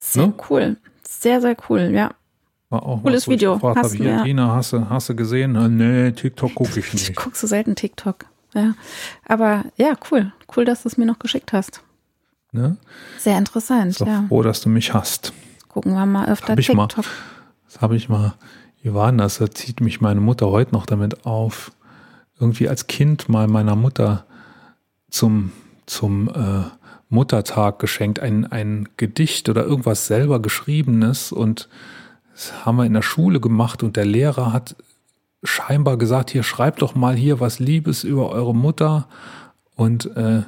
Sehr ne? cool. Sehr, sehr cool, ja. War auch Cooles was, Video. Gefragt, hast, ja. Tina, hast du, hast du gesehen? Nee, TikTok gucke ich nicht. Ich gucke so selten TikTok. Ja. Aber ja, cool. Cool, dass du es mir noch geschickt hast. Ne? Sehr interessant, so ja. froh, dass du mich hast. Gucken wir mal öfter das TikTok. Mal, das habe ich mal, denn das? Da zieht mich meine Mutter heute noch damit auf. Irgendwie als Kind mal meiner Mutter zum, zum äh, Muttertag geschenkt, ein, ein Gedicht oder irgendwas selber geschriebenes und das haben wir in der Schule gemacht und der Lehrer hat scheinbar gesagt, hier schreibt doch mal hier was Liebes über eure Mutter und äh,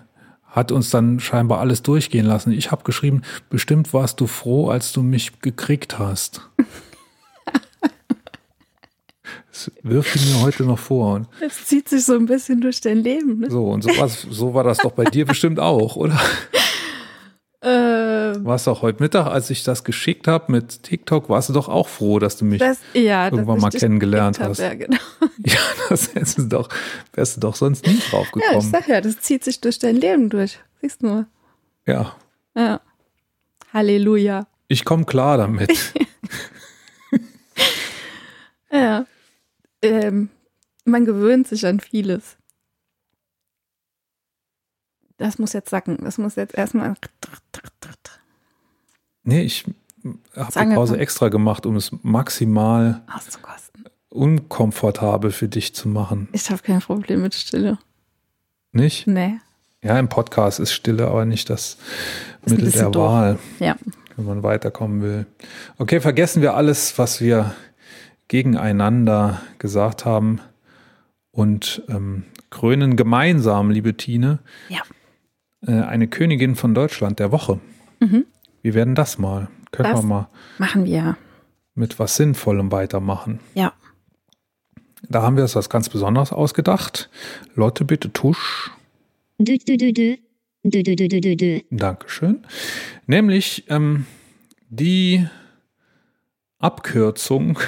hat uns dann scheinbar alles durchgehen lassen. Ich habe geschrieben, bestimmt warst du froh, als du mich gekriegt hast. Das wirft mir heute noch vor. Es zieht sich so ein bisschen durch dein Leben. Ne? So, und so, was, so war das doch bei dir bestimmt auch, oder? Warst doch heute Mittag, als ich das geschickt habe mit TikTok, warst du doch auch froh, dass du mich Das, ja, irgendwann mal kennengelernt hast. hab, Ja, genau. Ja, das hättest du doch, wärst du doch sonst nie drauf ja, ich gekommen. sag ja, das zieht sich durch dein Leben durch. Siehst du mal. Ja, Ja. Halleluja. ich komme klar damit. Ja. Ähm, man gewöhnt sich an vieles. Das muss jetzt sacken. Das muss jetzt erstmal. Nee, ich habe die Pause extra gemacht, um es maximal auszukosten. unkomfortabel für dich zu machen. Ich habe kein Problem mit Stille. Nicht? Nee. Ja, im Podcast ist Stille aber nicht das Ist Mittel der doof. Wahl, Ja. wenn man weiterkommen will. Okay, vergessen wir alles, was wir gegeneinander gesagt haben und ähm, krönen gemeinsam, liebe Tine, Ja. äh, eine Königin von Deutschland der Woche. Mhm. Wir werden das mal. Können Das- wir mal Machen wir. mit was Sinnvollem weitermachen. Ja. Da haben wir uns was ganz Besonderes ausgedacht. Lotte, bitte tusch. Dö, dö, dö. Dö, dö, dö, dö, dö, dö. Dankeschön. Nämlich ähm, die Abkürzung,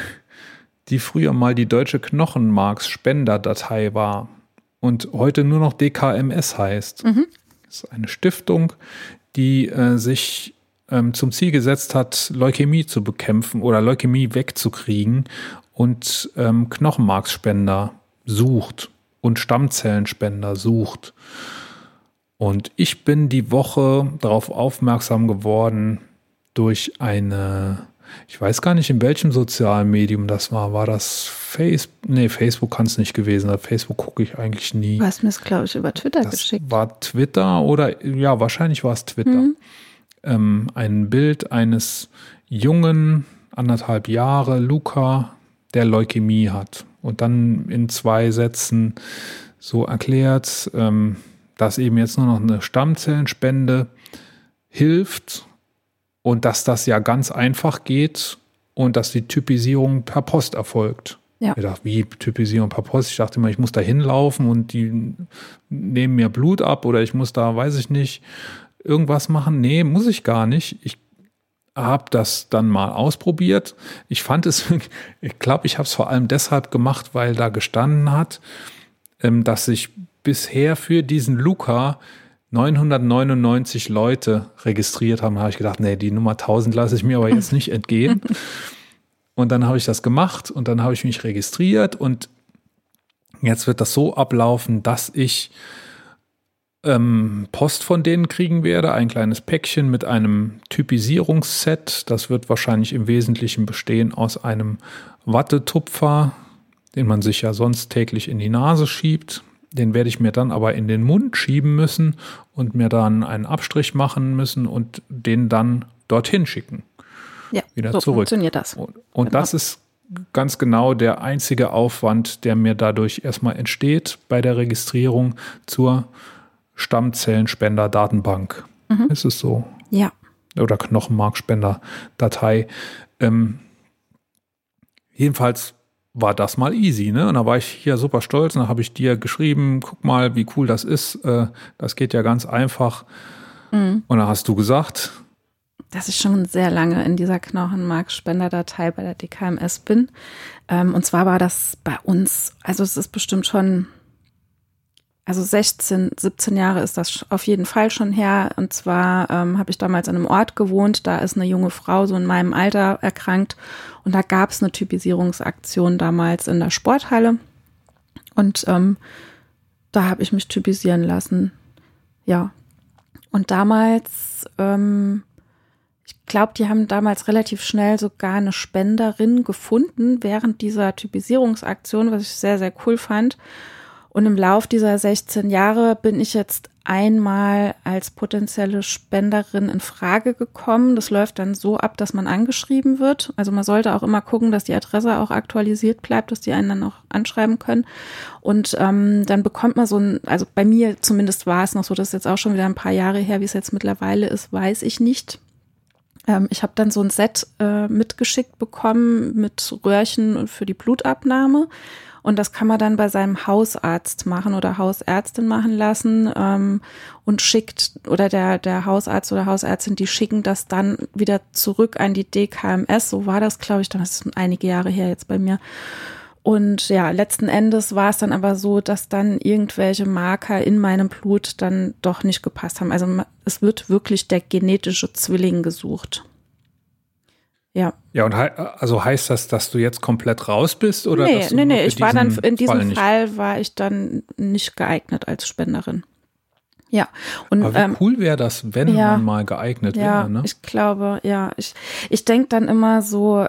die früher mal die deutsche Knochenmarksspenderdatei war und heute nur noch DKMS heißt. Mhm. Das ist eine Stiftung, die äh, sich ähm, zum Ziel gesetzt hat, Leukämie zu bekämpfen oder Leukämie wegzukriegen und ähm, Knochenmarksspender sucht und Stammzellenspender sucht. Und ich bin die Woche darauf aufmerksam geworden durch eine, ich weiß gar nicht, in welchem sozialen Medium das war. War das Facebook? Nee, Facebook kann es nicht gewesen sein. Facebook gucke ich eigentlich nie. Du hast mir es, glaube ich, über Twitter Das geschickt. war Twitter oder ja, wahrscheinlich war es Twitter. Mhm. Ähm, ein Bild eines jungen, anderthalb Jahre, Luca, der Leukämie hat. Und dann in zwei Sätzen so erklärt, ähm, dass eben jetzt nur noch eine Stammzellenspende hilft und dass das ja ganz einfach geht und dass die Typisierung per Post erfolgt. Ja. Ich dachte, wie Typisierung per Post? Ich dachte immer, ich muss da hinlaufen und die nehmen mir Blut ab oder ich muss da, weiß ich nicht, irgendwas machen. Nee, muss ich gar nicht. Ich habe das dann mal ausprobiert. Ich fand es, ich glaube, ich habe es vor allem deshalb gemacht, weil da gestanden hat, ähm, dass sich bisher für diesen Luca 999 Leute registriert haben. Da habe ich gedacht, nee, die Nummer 1000 lasse ich mir aber jetzt nicht entgehen. Und dann habe ich das gemacht und dann habe ich mich registriert und jetzt wird das so ablaufen, dass ich ähm, Post von denen kriegen werde, ein kleines Päckchen mit einem Typisierungsset. Das wird wahrscheinlich im Wesentlichen bestehen aus einem Wattetupfer, den man sich ja sonst täglich in die Nase schiebt. Den werde ich mir dann aber in den Mund schieben müssen und mir dann einen Abstrich machen müssen und den dann dorthin schicken. Ja, wieder so zurück. funktioniert das. Und, und Genau. das ist ganz genau der einzige Aufwand, der mir dadurch erstmal entsteht bei der Registrierung zur Stammzellenspender-Datenbank. Mhm. Ist es so? Ja. Oder Knochenmarkspender-Datei. Ähm, jedenfalls war das mal easy, ne? Und da war ich hier super stolz und da habe ich dir geschrieben, guck mal, wie cool das ist. Äh, das geht ja ganz einfach. Mhm. Und da hast du gesagt, dass ich schon sehr lange in dieser Knochenmarkspenderdatei bei der DKMS bin. Ähm, und zwar war das bei uns, also es ist bestimmt schon, also 16, 17 Jahre ist das auf jeden Fall schon her. Und zwar ähm, habe ich damals an einem Ort gewohnt, da ist eine junge Frau so in meinem Alter erkrankt. Und da gab es eine Typisierungsaktion damals in der Sporthalle. Und ähm, da habe ich mich typisieren lassen. Ja. Und damals, ähm, ich glaube, die haben damals relativ schnell sogar eine Spenderin gefunden während dieser Typisierungsaktion, was ich sehr, sehr cool fand. Und im Lauf dieser 16 Jahre bin ich jetzt einmal als potenzielle Spenderin in Frage gekommen. Das läuft dann so ab, dass man angeschrieben wird. Also man sollte auch immer gucken, dass die Adresse auch aktualisiert bleibt, dass die einen dann auch anschreiben können. Und ähm, dann bekommt man so ein, also bei mir zumindest war es noch so, das ist jetzt auch schon wieder ein paar Jahre her, wie es jetzt mittlerweile ist, weiß ich nicht. Ähm, ich habe dann so ein Set äh, mitgeschickt bekommen mit Röhrchen für die Blutabnahme. Und das kann man dann bei seinem Hausarzt machen oder Hausärztin machen lassen ähm, und schickt, oder der, der Hausarzt oder Hausärztin, die schicken das dann wieder zurück an die DKMS. So war das, glaube ich, dann ist einige Jahre her jetzt bei mir. Und ja, letzten Endes war es dann aber so, dass dann irgendwelche Marker in meinem Blut dann doch nicht gepasst haben. Also es wird wirklich der genetische Zwilling gesucht. Ja. Ja, und he also heißt das, dass du jetzt komplett raus bist? Oder nee, nee, nee, ich war dann, in diesem Fall, Fall war ich dann nicht geeignet als Spenderin. Ja. Und, Aber wie ähm, cool wäre das, wenn ja, man mal geeignet ja, wäre, ne? Ich glaube, ja. Ich, ich denke dann immer so,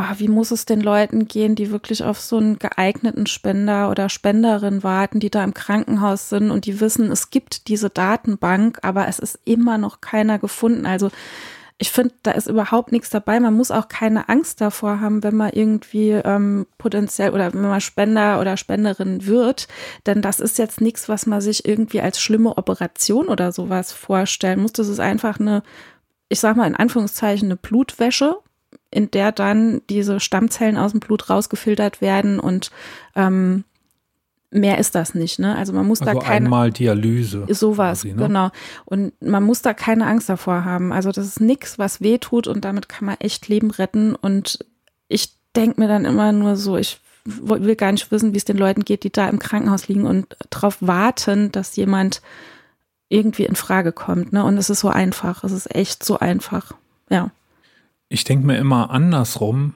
oh, wie muss es den Leuten gehen, die wirklich auf so einen geeigneten Spender oder Spenderin warten, die da im Krankenhaus sind und die wissen, es gibt diese Datenbank, aber es ist immer noch keiner gefunden. Also ich finde, da ist überhaupt nichts dabei. Man muss auch keine Angst davor haben, wenn man irgendwie ähm, potenziell oder wenn man Spender oder Spenderin wird. Denn das ist jetzt nichts, was man sich irgendwie als schlimme Operation oder sowas vorstellen muss. Das ist einfach eine, ich sag mal in Anführungszeichen, eine Blutwäsche in der dann diese Stammzellen aus dem Blut rausgefiltert werden und ähm, mehr ist das nicht, ne? Also man muss also da keine einmal Dialyse. Sowas, quasi, ne? genau. Und man muss da keine Angst davor haben. Also das ist nichts, was weh tut und damit kann man echt Leben retten. Und ich denke mir dann immer nur so, ich will gar nicht wissen, wie es den Leuten geht, die da im Krankenhaus liegen und darauf warten, dass jemand irgendwie in Frage kommt. Ne? Und es ist so einfach. Es ist echt so einfach. Ja. Ich denke mir immer andersrum,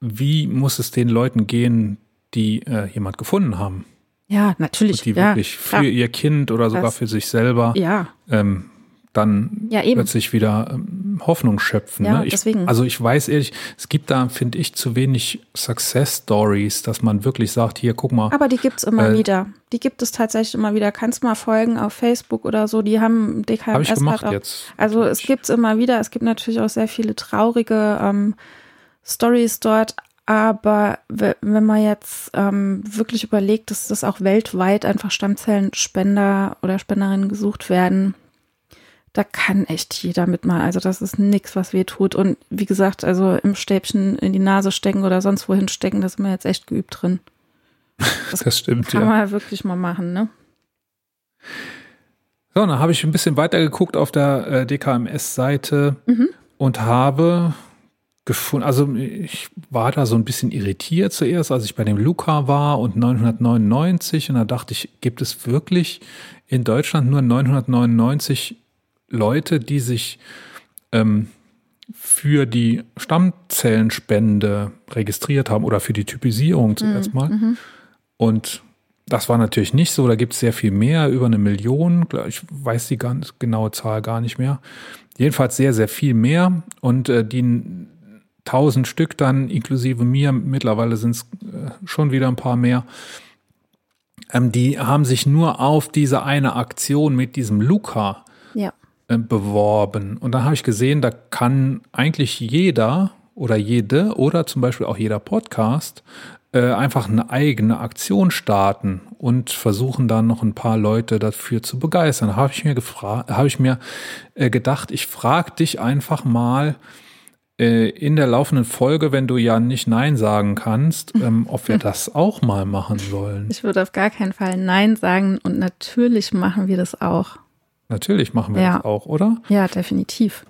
wie muss es den Leuten gehen, die äh, jemand gefunden haben? Ja, natürlich. Und die ja, wirklich für ihr Kind oder sogar das, für sich selber ja. ähm, dann ja, plötzlich wieder ähm, Hoffnung schöpfen. Ja, ne? ich, deswegen. Also ich weiß ehrlich, es gibt da, finde ich, zu wenig Success Stories, dass man wirklich sagt, hier, guck mal. Aber die gibt's immer äh, wieder. Die gibt es tatsächlich immer wieder. Kannst mal folgen auf Facebook oder so. Die haben DKMS hab ich gemacht auch, jetzt. Also es gibt's immer wieder. Es gibt natürlich auch sehr viele traurige ähm, Stories dort, aber wenn man jetzt ähm, wirklich überlegt, dass das auch weltweit einfach Stammzellenspender oder Spenderinnen gesucht werden, da kann echt jeder mitmachen. Also das ist nichts, was weh tut. Und wie gesagt, also im Stäbchen in die Nase stecken oder sonst wohin stecken, da sind wir jetzt echt geübt drin. Das, das stimmt, kann ja. man halt wirklich mal machen, ne? So, dann habe ich ein bisschen weiter geguckt auf der äh, DKMS-Seite mhm. und habe gefunden, also ich war da so ein bisschen irritiert zuerst, als ich bei dem Luca war und 999 und da dachte ich, gibt es wirklich in Deutschland nur 999 Leute, die sich ähm, für die Stammzellenspende registriert haben oder für die Typisierung zuerst mhm. mal. Mhm. Und das war natürlich nicht so, da gibt es sehr viel mehr, über eine Million, ich weiß die ganz genaue Zahl gar nicht mehr. Jedenfalls sehr, sehr viel mehr. Und äh, die 1000 Stück dann, inklusive mir, mittlerweile sind es äh, schon wieder ein paar mehr, ähm, die haben sich nur auf diese eine Aktion mit diesem Luca beworben. Und dann habe ich gesehen, da kann eigentlich jeder oder jede oder zum Beispiel auch jeder Podcast äh, einfach eine eigene Aktion starten und versuchen dann noch ein paar Leute dafür zu begeistern. Da habe ich mir gefragt, habe ich mir äh, gedacht, ich frage dich einfach mal, äh, in der laufenden Folge, wenn du ja nicht Nein sagen kannst, ähm, ob wir das auch mal machen sollen. Ich würde auf gar keinen Fall Nein sagen und natürlich machen wir das auch. Natürlich machen wir ja. das auch, oder? Ja, definitiv.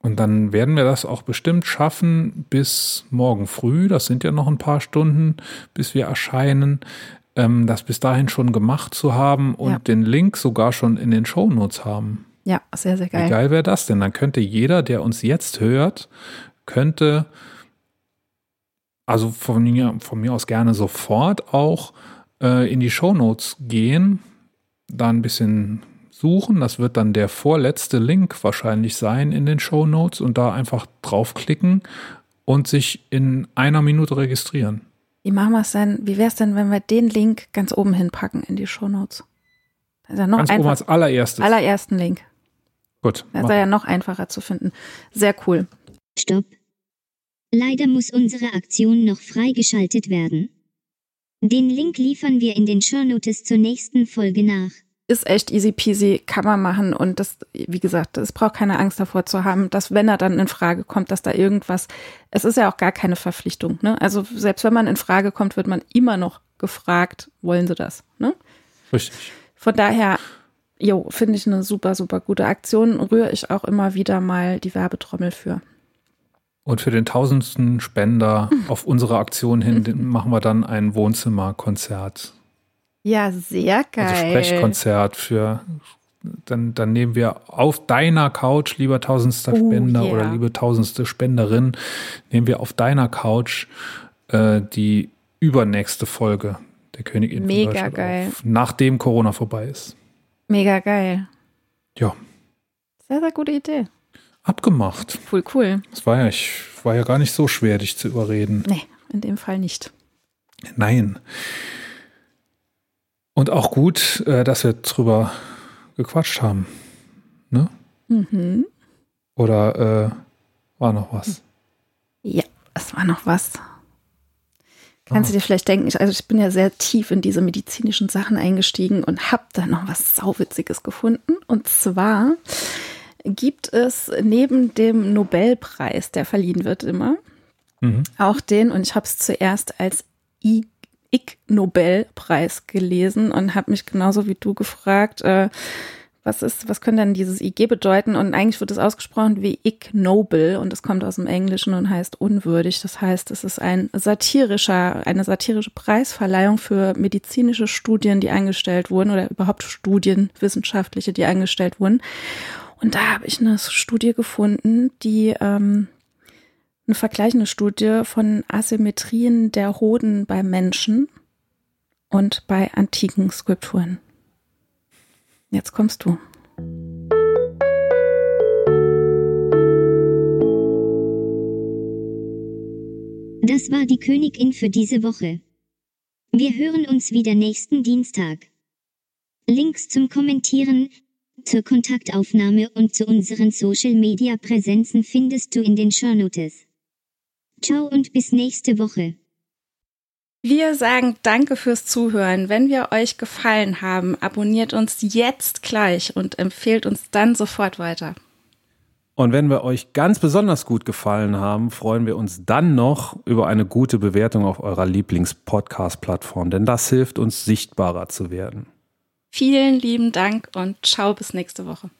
Und dann werden wir das auch bestimmt schaffen bis morgen früh. Das sind ja noch ein paar Stunden, bis wir erscheinen. Ähm, das bis dahin schon gemacht zu haben und ja. den Link sogar schon in den Shownotes haben. Ja, sehr, sehr geil. Wie geil wäre das denn? Dann könnte jeder, der uns jetzt hört, könnte, also von mir, von mir aus gerne sofort auch äh, in die Shownotes gehen, da ein bisschen suchen. Das wird dann der vorletzte Link wahrscheinlich sein in den Shownotes und da einfach draufklicken und sich in einer Minute registrieren. Wie machen wir es denn? Wie wäre es denn, wenn wir den Link ganz oben hinpacken in die Shownotes? Also noch ganz einfach, oben als allererstes. Allerersten Link. Gut. Das ist ja noch einfacher zu finden. Sehr cool. Stopp. Leider muss unsere Aktion noch freigeschaltet werden. Den Link liefern wir in den Shownotes zur nächsten Folge nach. Ist echt easy peasy, kann man machen und das, wie gesagt, es braucht keine Angst davor zu haben, dass wenn er dann in Frage kommt, dass da irgendwas, es ist ja auch gar keine Verpflichtung, ne? Also selbst wenn man in Frage kommt, wird man immer noch gefragt, wollen sie das. Ne? Richtig. Von daher, jo, finde ich eine super, super gute Aktion. Rühre ich auch immer wieder mal die Werbetrommel für. Und für den tausendsten Spender auf unsere Aktion hin machen wir dann ein Wohnzimmerkonzert. Ja, sehr geil. Also Sprechkonzert für dann, dann nehmen wir auf deiner Couch, lieber tausendster Oh, Spender yeah. oder liebe tausendste Spenderin, nehmen wir auf deiner Couch äh, die übernächste Folge der Königin Mega geil. auf, nachdem Corona vorbei ist. Mega geil. Ja, Sehr, sehr gute Idee. abgemacht. Cool, cool. Das war ja, ich war ja gar nicht so schwer, dich zu überreden. Nee, in dem Fall nicht. Nein. Und auch gut, äh, dass wir drüber gequatscht haben. Ne? Mhm. Oder äh, war noch was? Ja, es war noch was. Kannst Ah. du dir vielleicht denken, ich, also ich bin ja sehr tief in diese medizinischen Sachen eingestiegen und habe da noch was Sauwitziges gefunden. Und zwar gibt es neben dem Nobelpreis, der verliehen wird immer, Mhm. auch den, und ich habe es zuerst als I Ig Nobelpreis gelesen und habe mich genauso wie du gefragt, äh, was ist, was könnte denn dieses IG bedeuten? Und eigentlich wird es ausgesprochen wie Ig Noble und es kommt aus dem Englischen und heißt unwürdig. Das heißt, es ist ein satirischer, eine satirische Preisverleihung für medizinische Studien, die eingestellt wurden oder überhaupt Studien, wissenschaftliche, die eingestellt wurden. Und da habe ich eine Studie gefunden, die ähm, eine vergleichende Studie von Asymmetrien der Hoden bei Menschen und bei antiken Skulpturen. Jetzt kommst du. Das war die Königin für diese Woche. Wir hören uns wieder nächsten Dienstag. Links zum Kommentieren, zur Kontaktaufnahme und zu unseren Social Media Präsenzen findest du in den Shownotes. Ciao und bis nächste Woche. Wir sagen Danke fürs Zuhören. Wenn wir euch gefallen haben, abonniert uns jetzt gleich und empfehlt uns dann sofort weiter. Und wenn wir euch ganz besonders gut gefallen haben, freuen wir uns dann noch über eine gute Bewertung auf eurer Lieblings-Podcast-Plattform, denn das hilft uns sichtbarer zu werden. Vielen lieben Dank und ciao bis nächste Woche.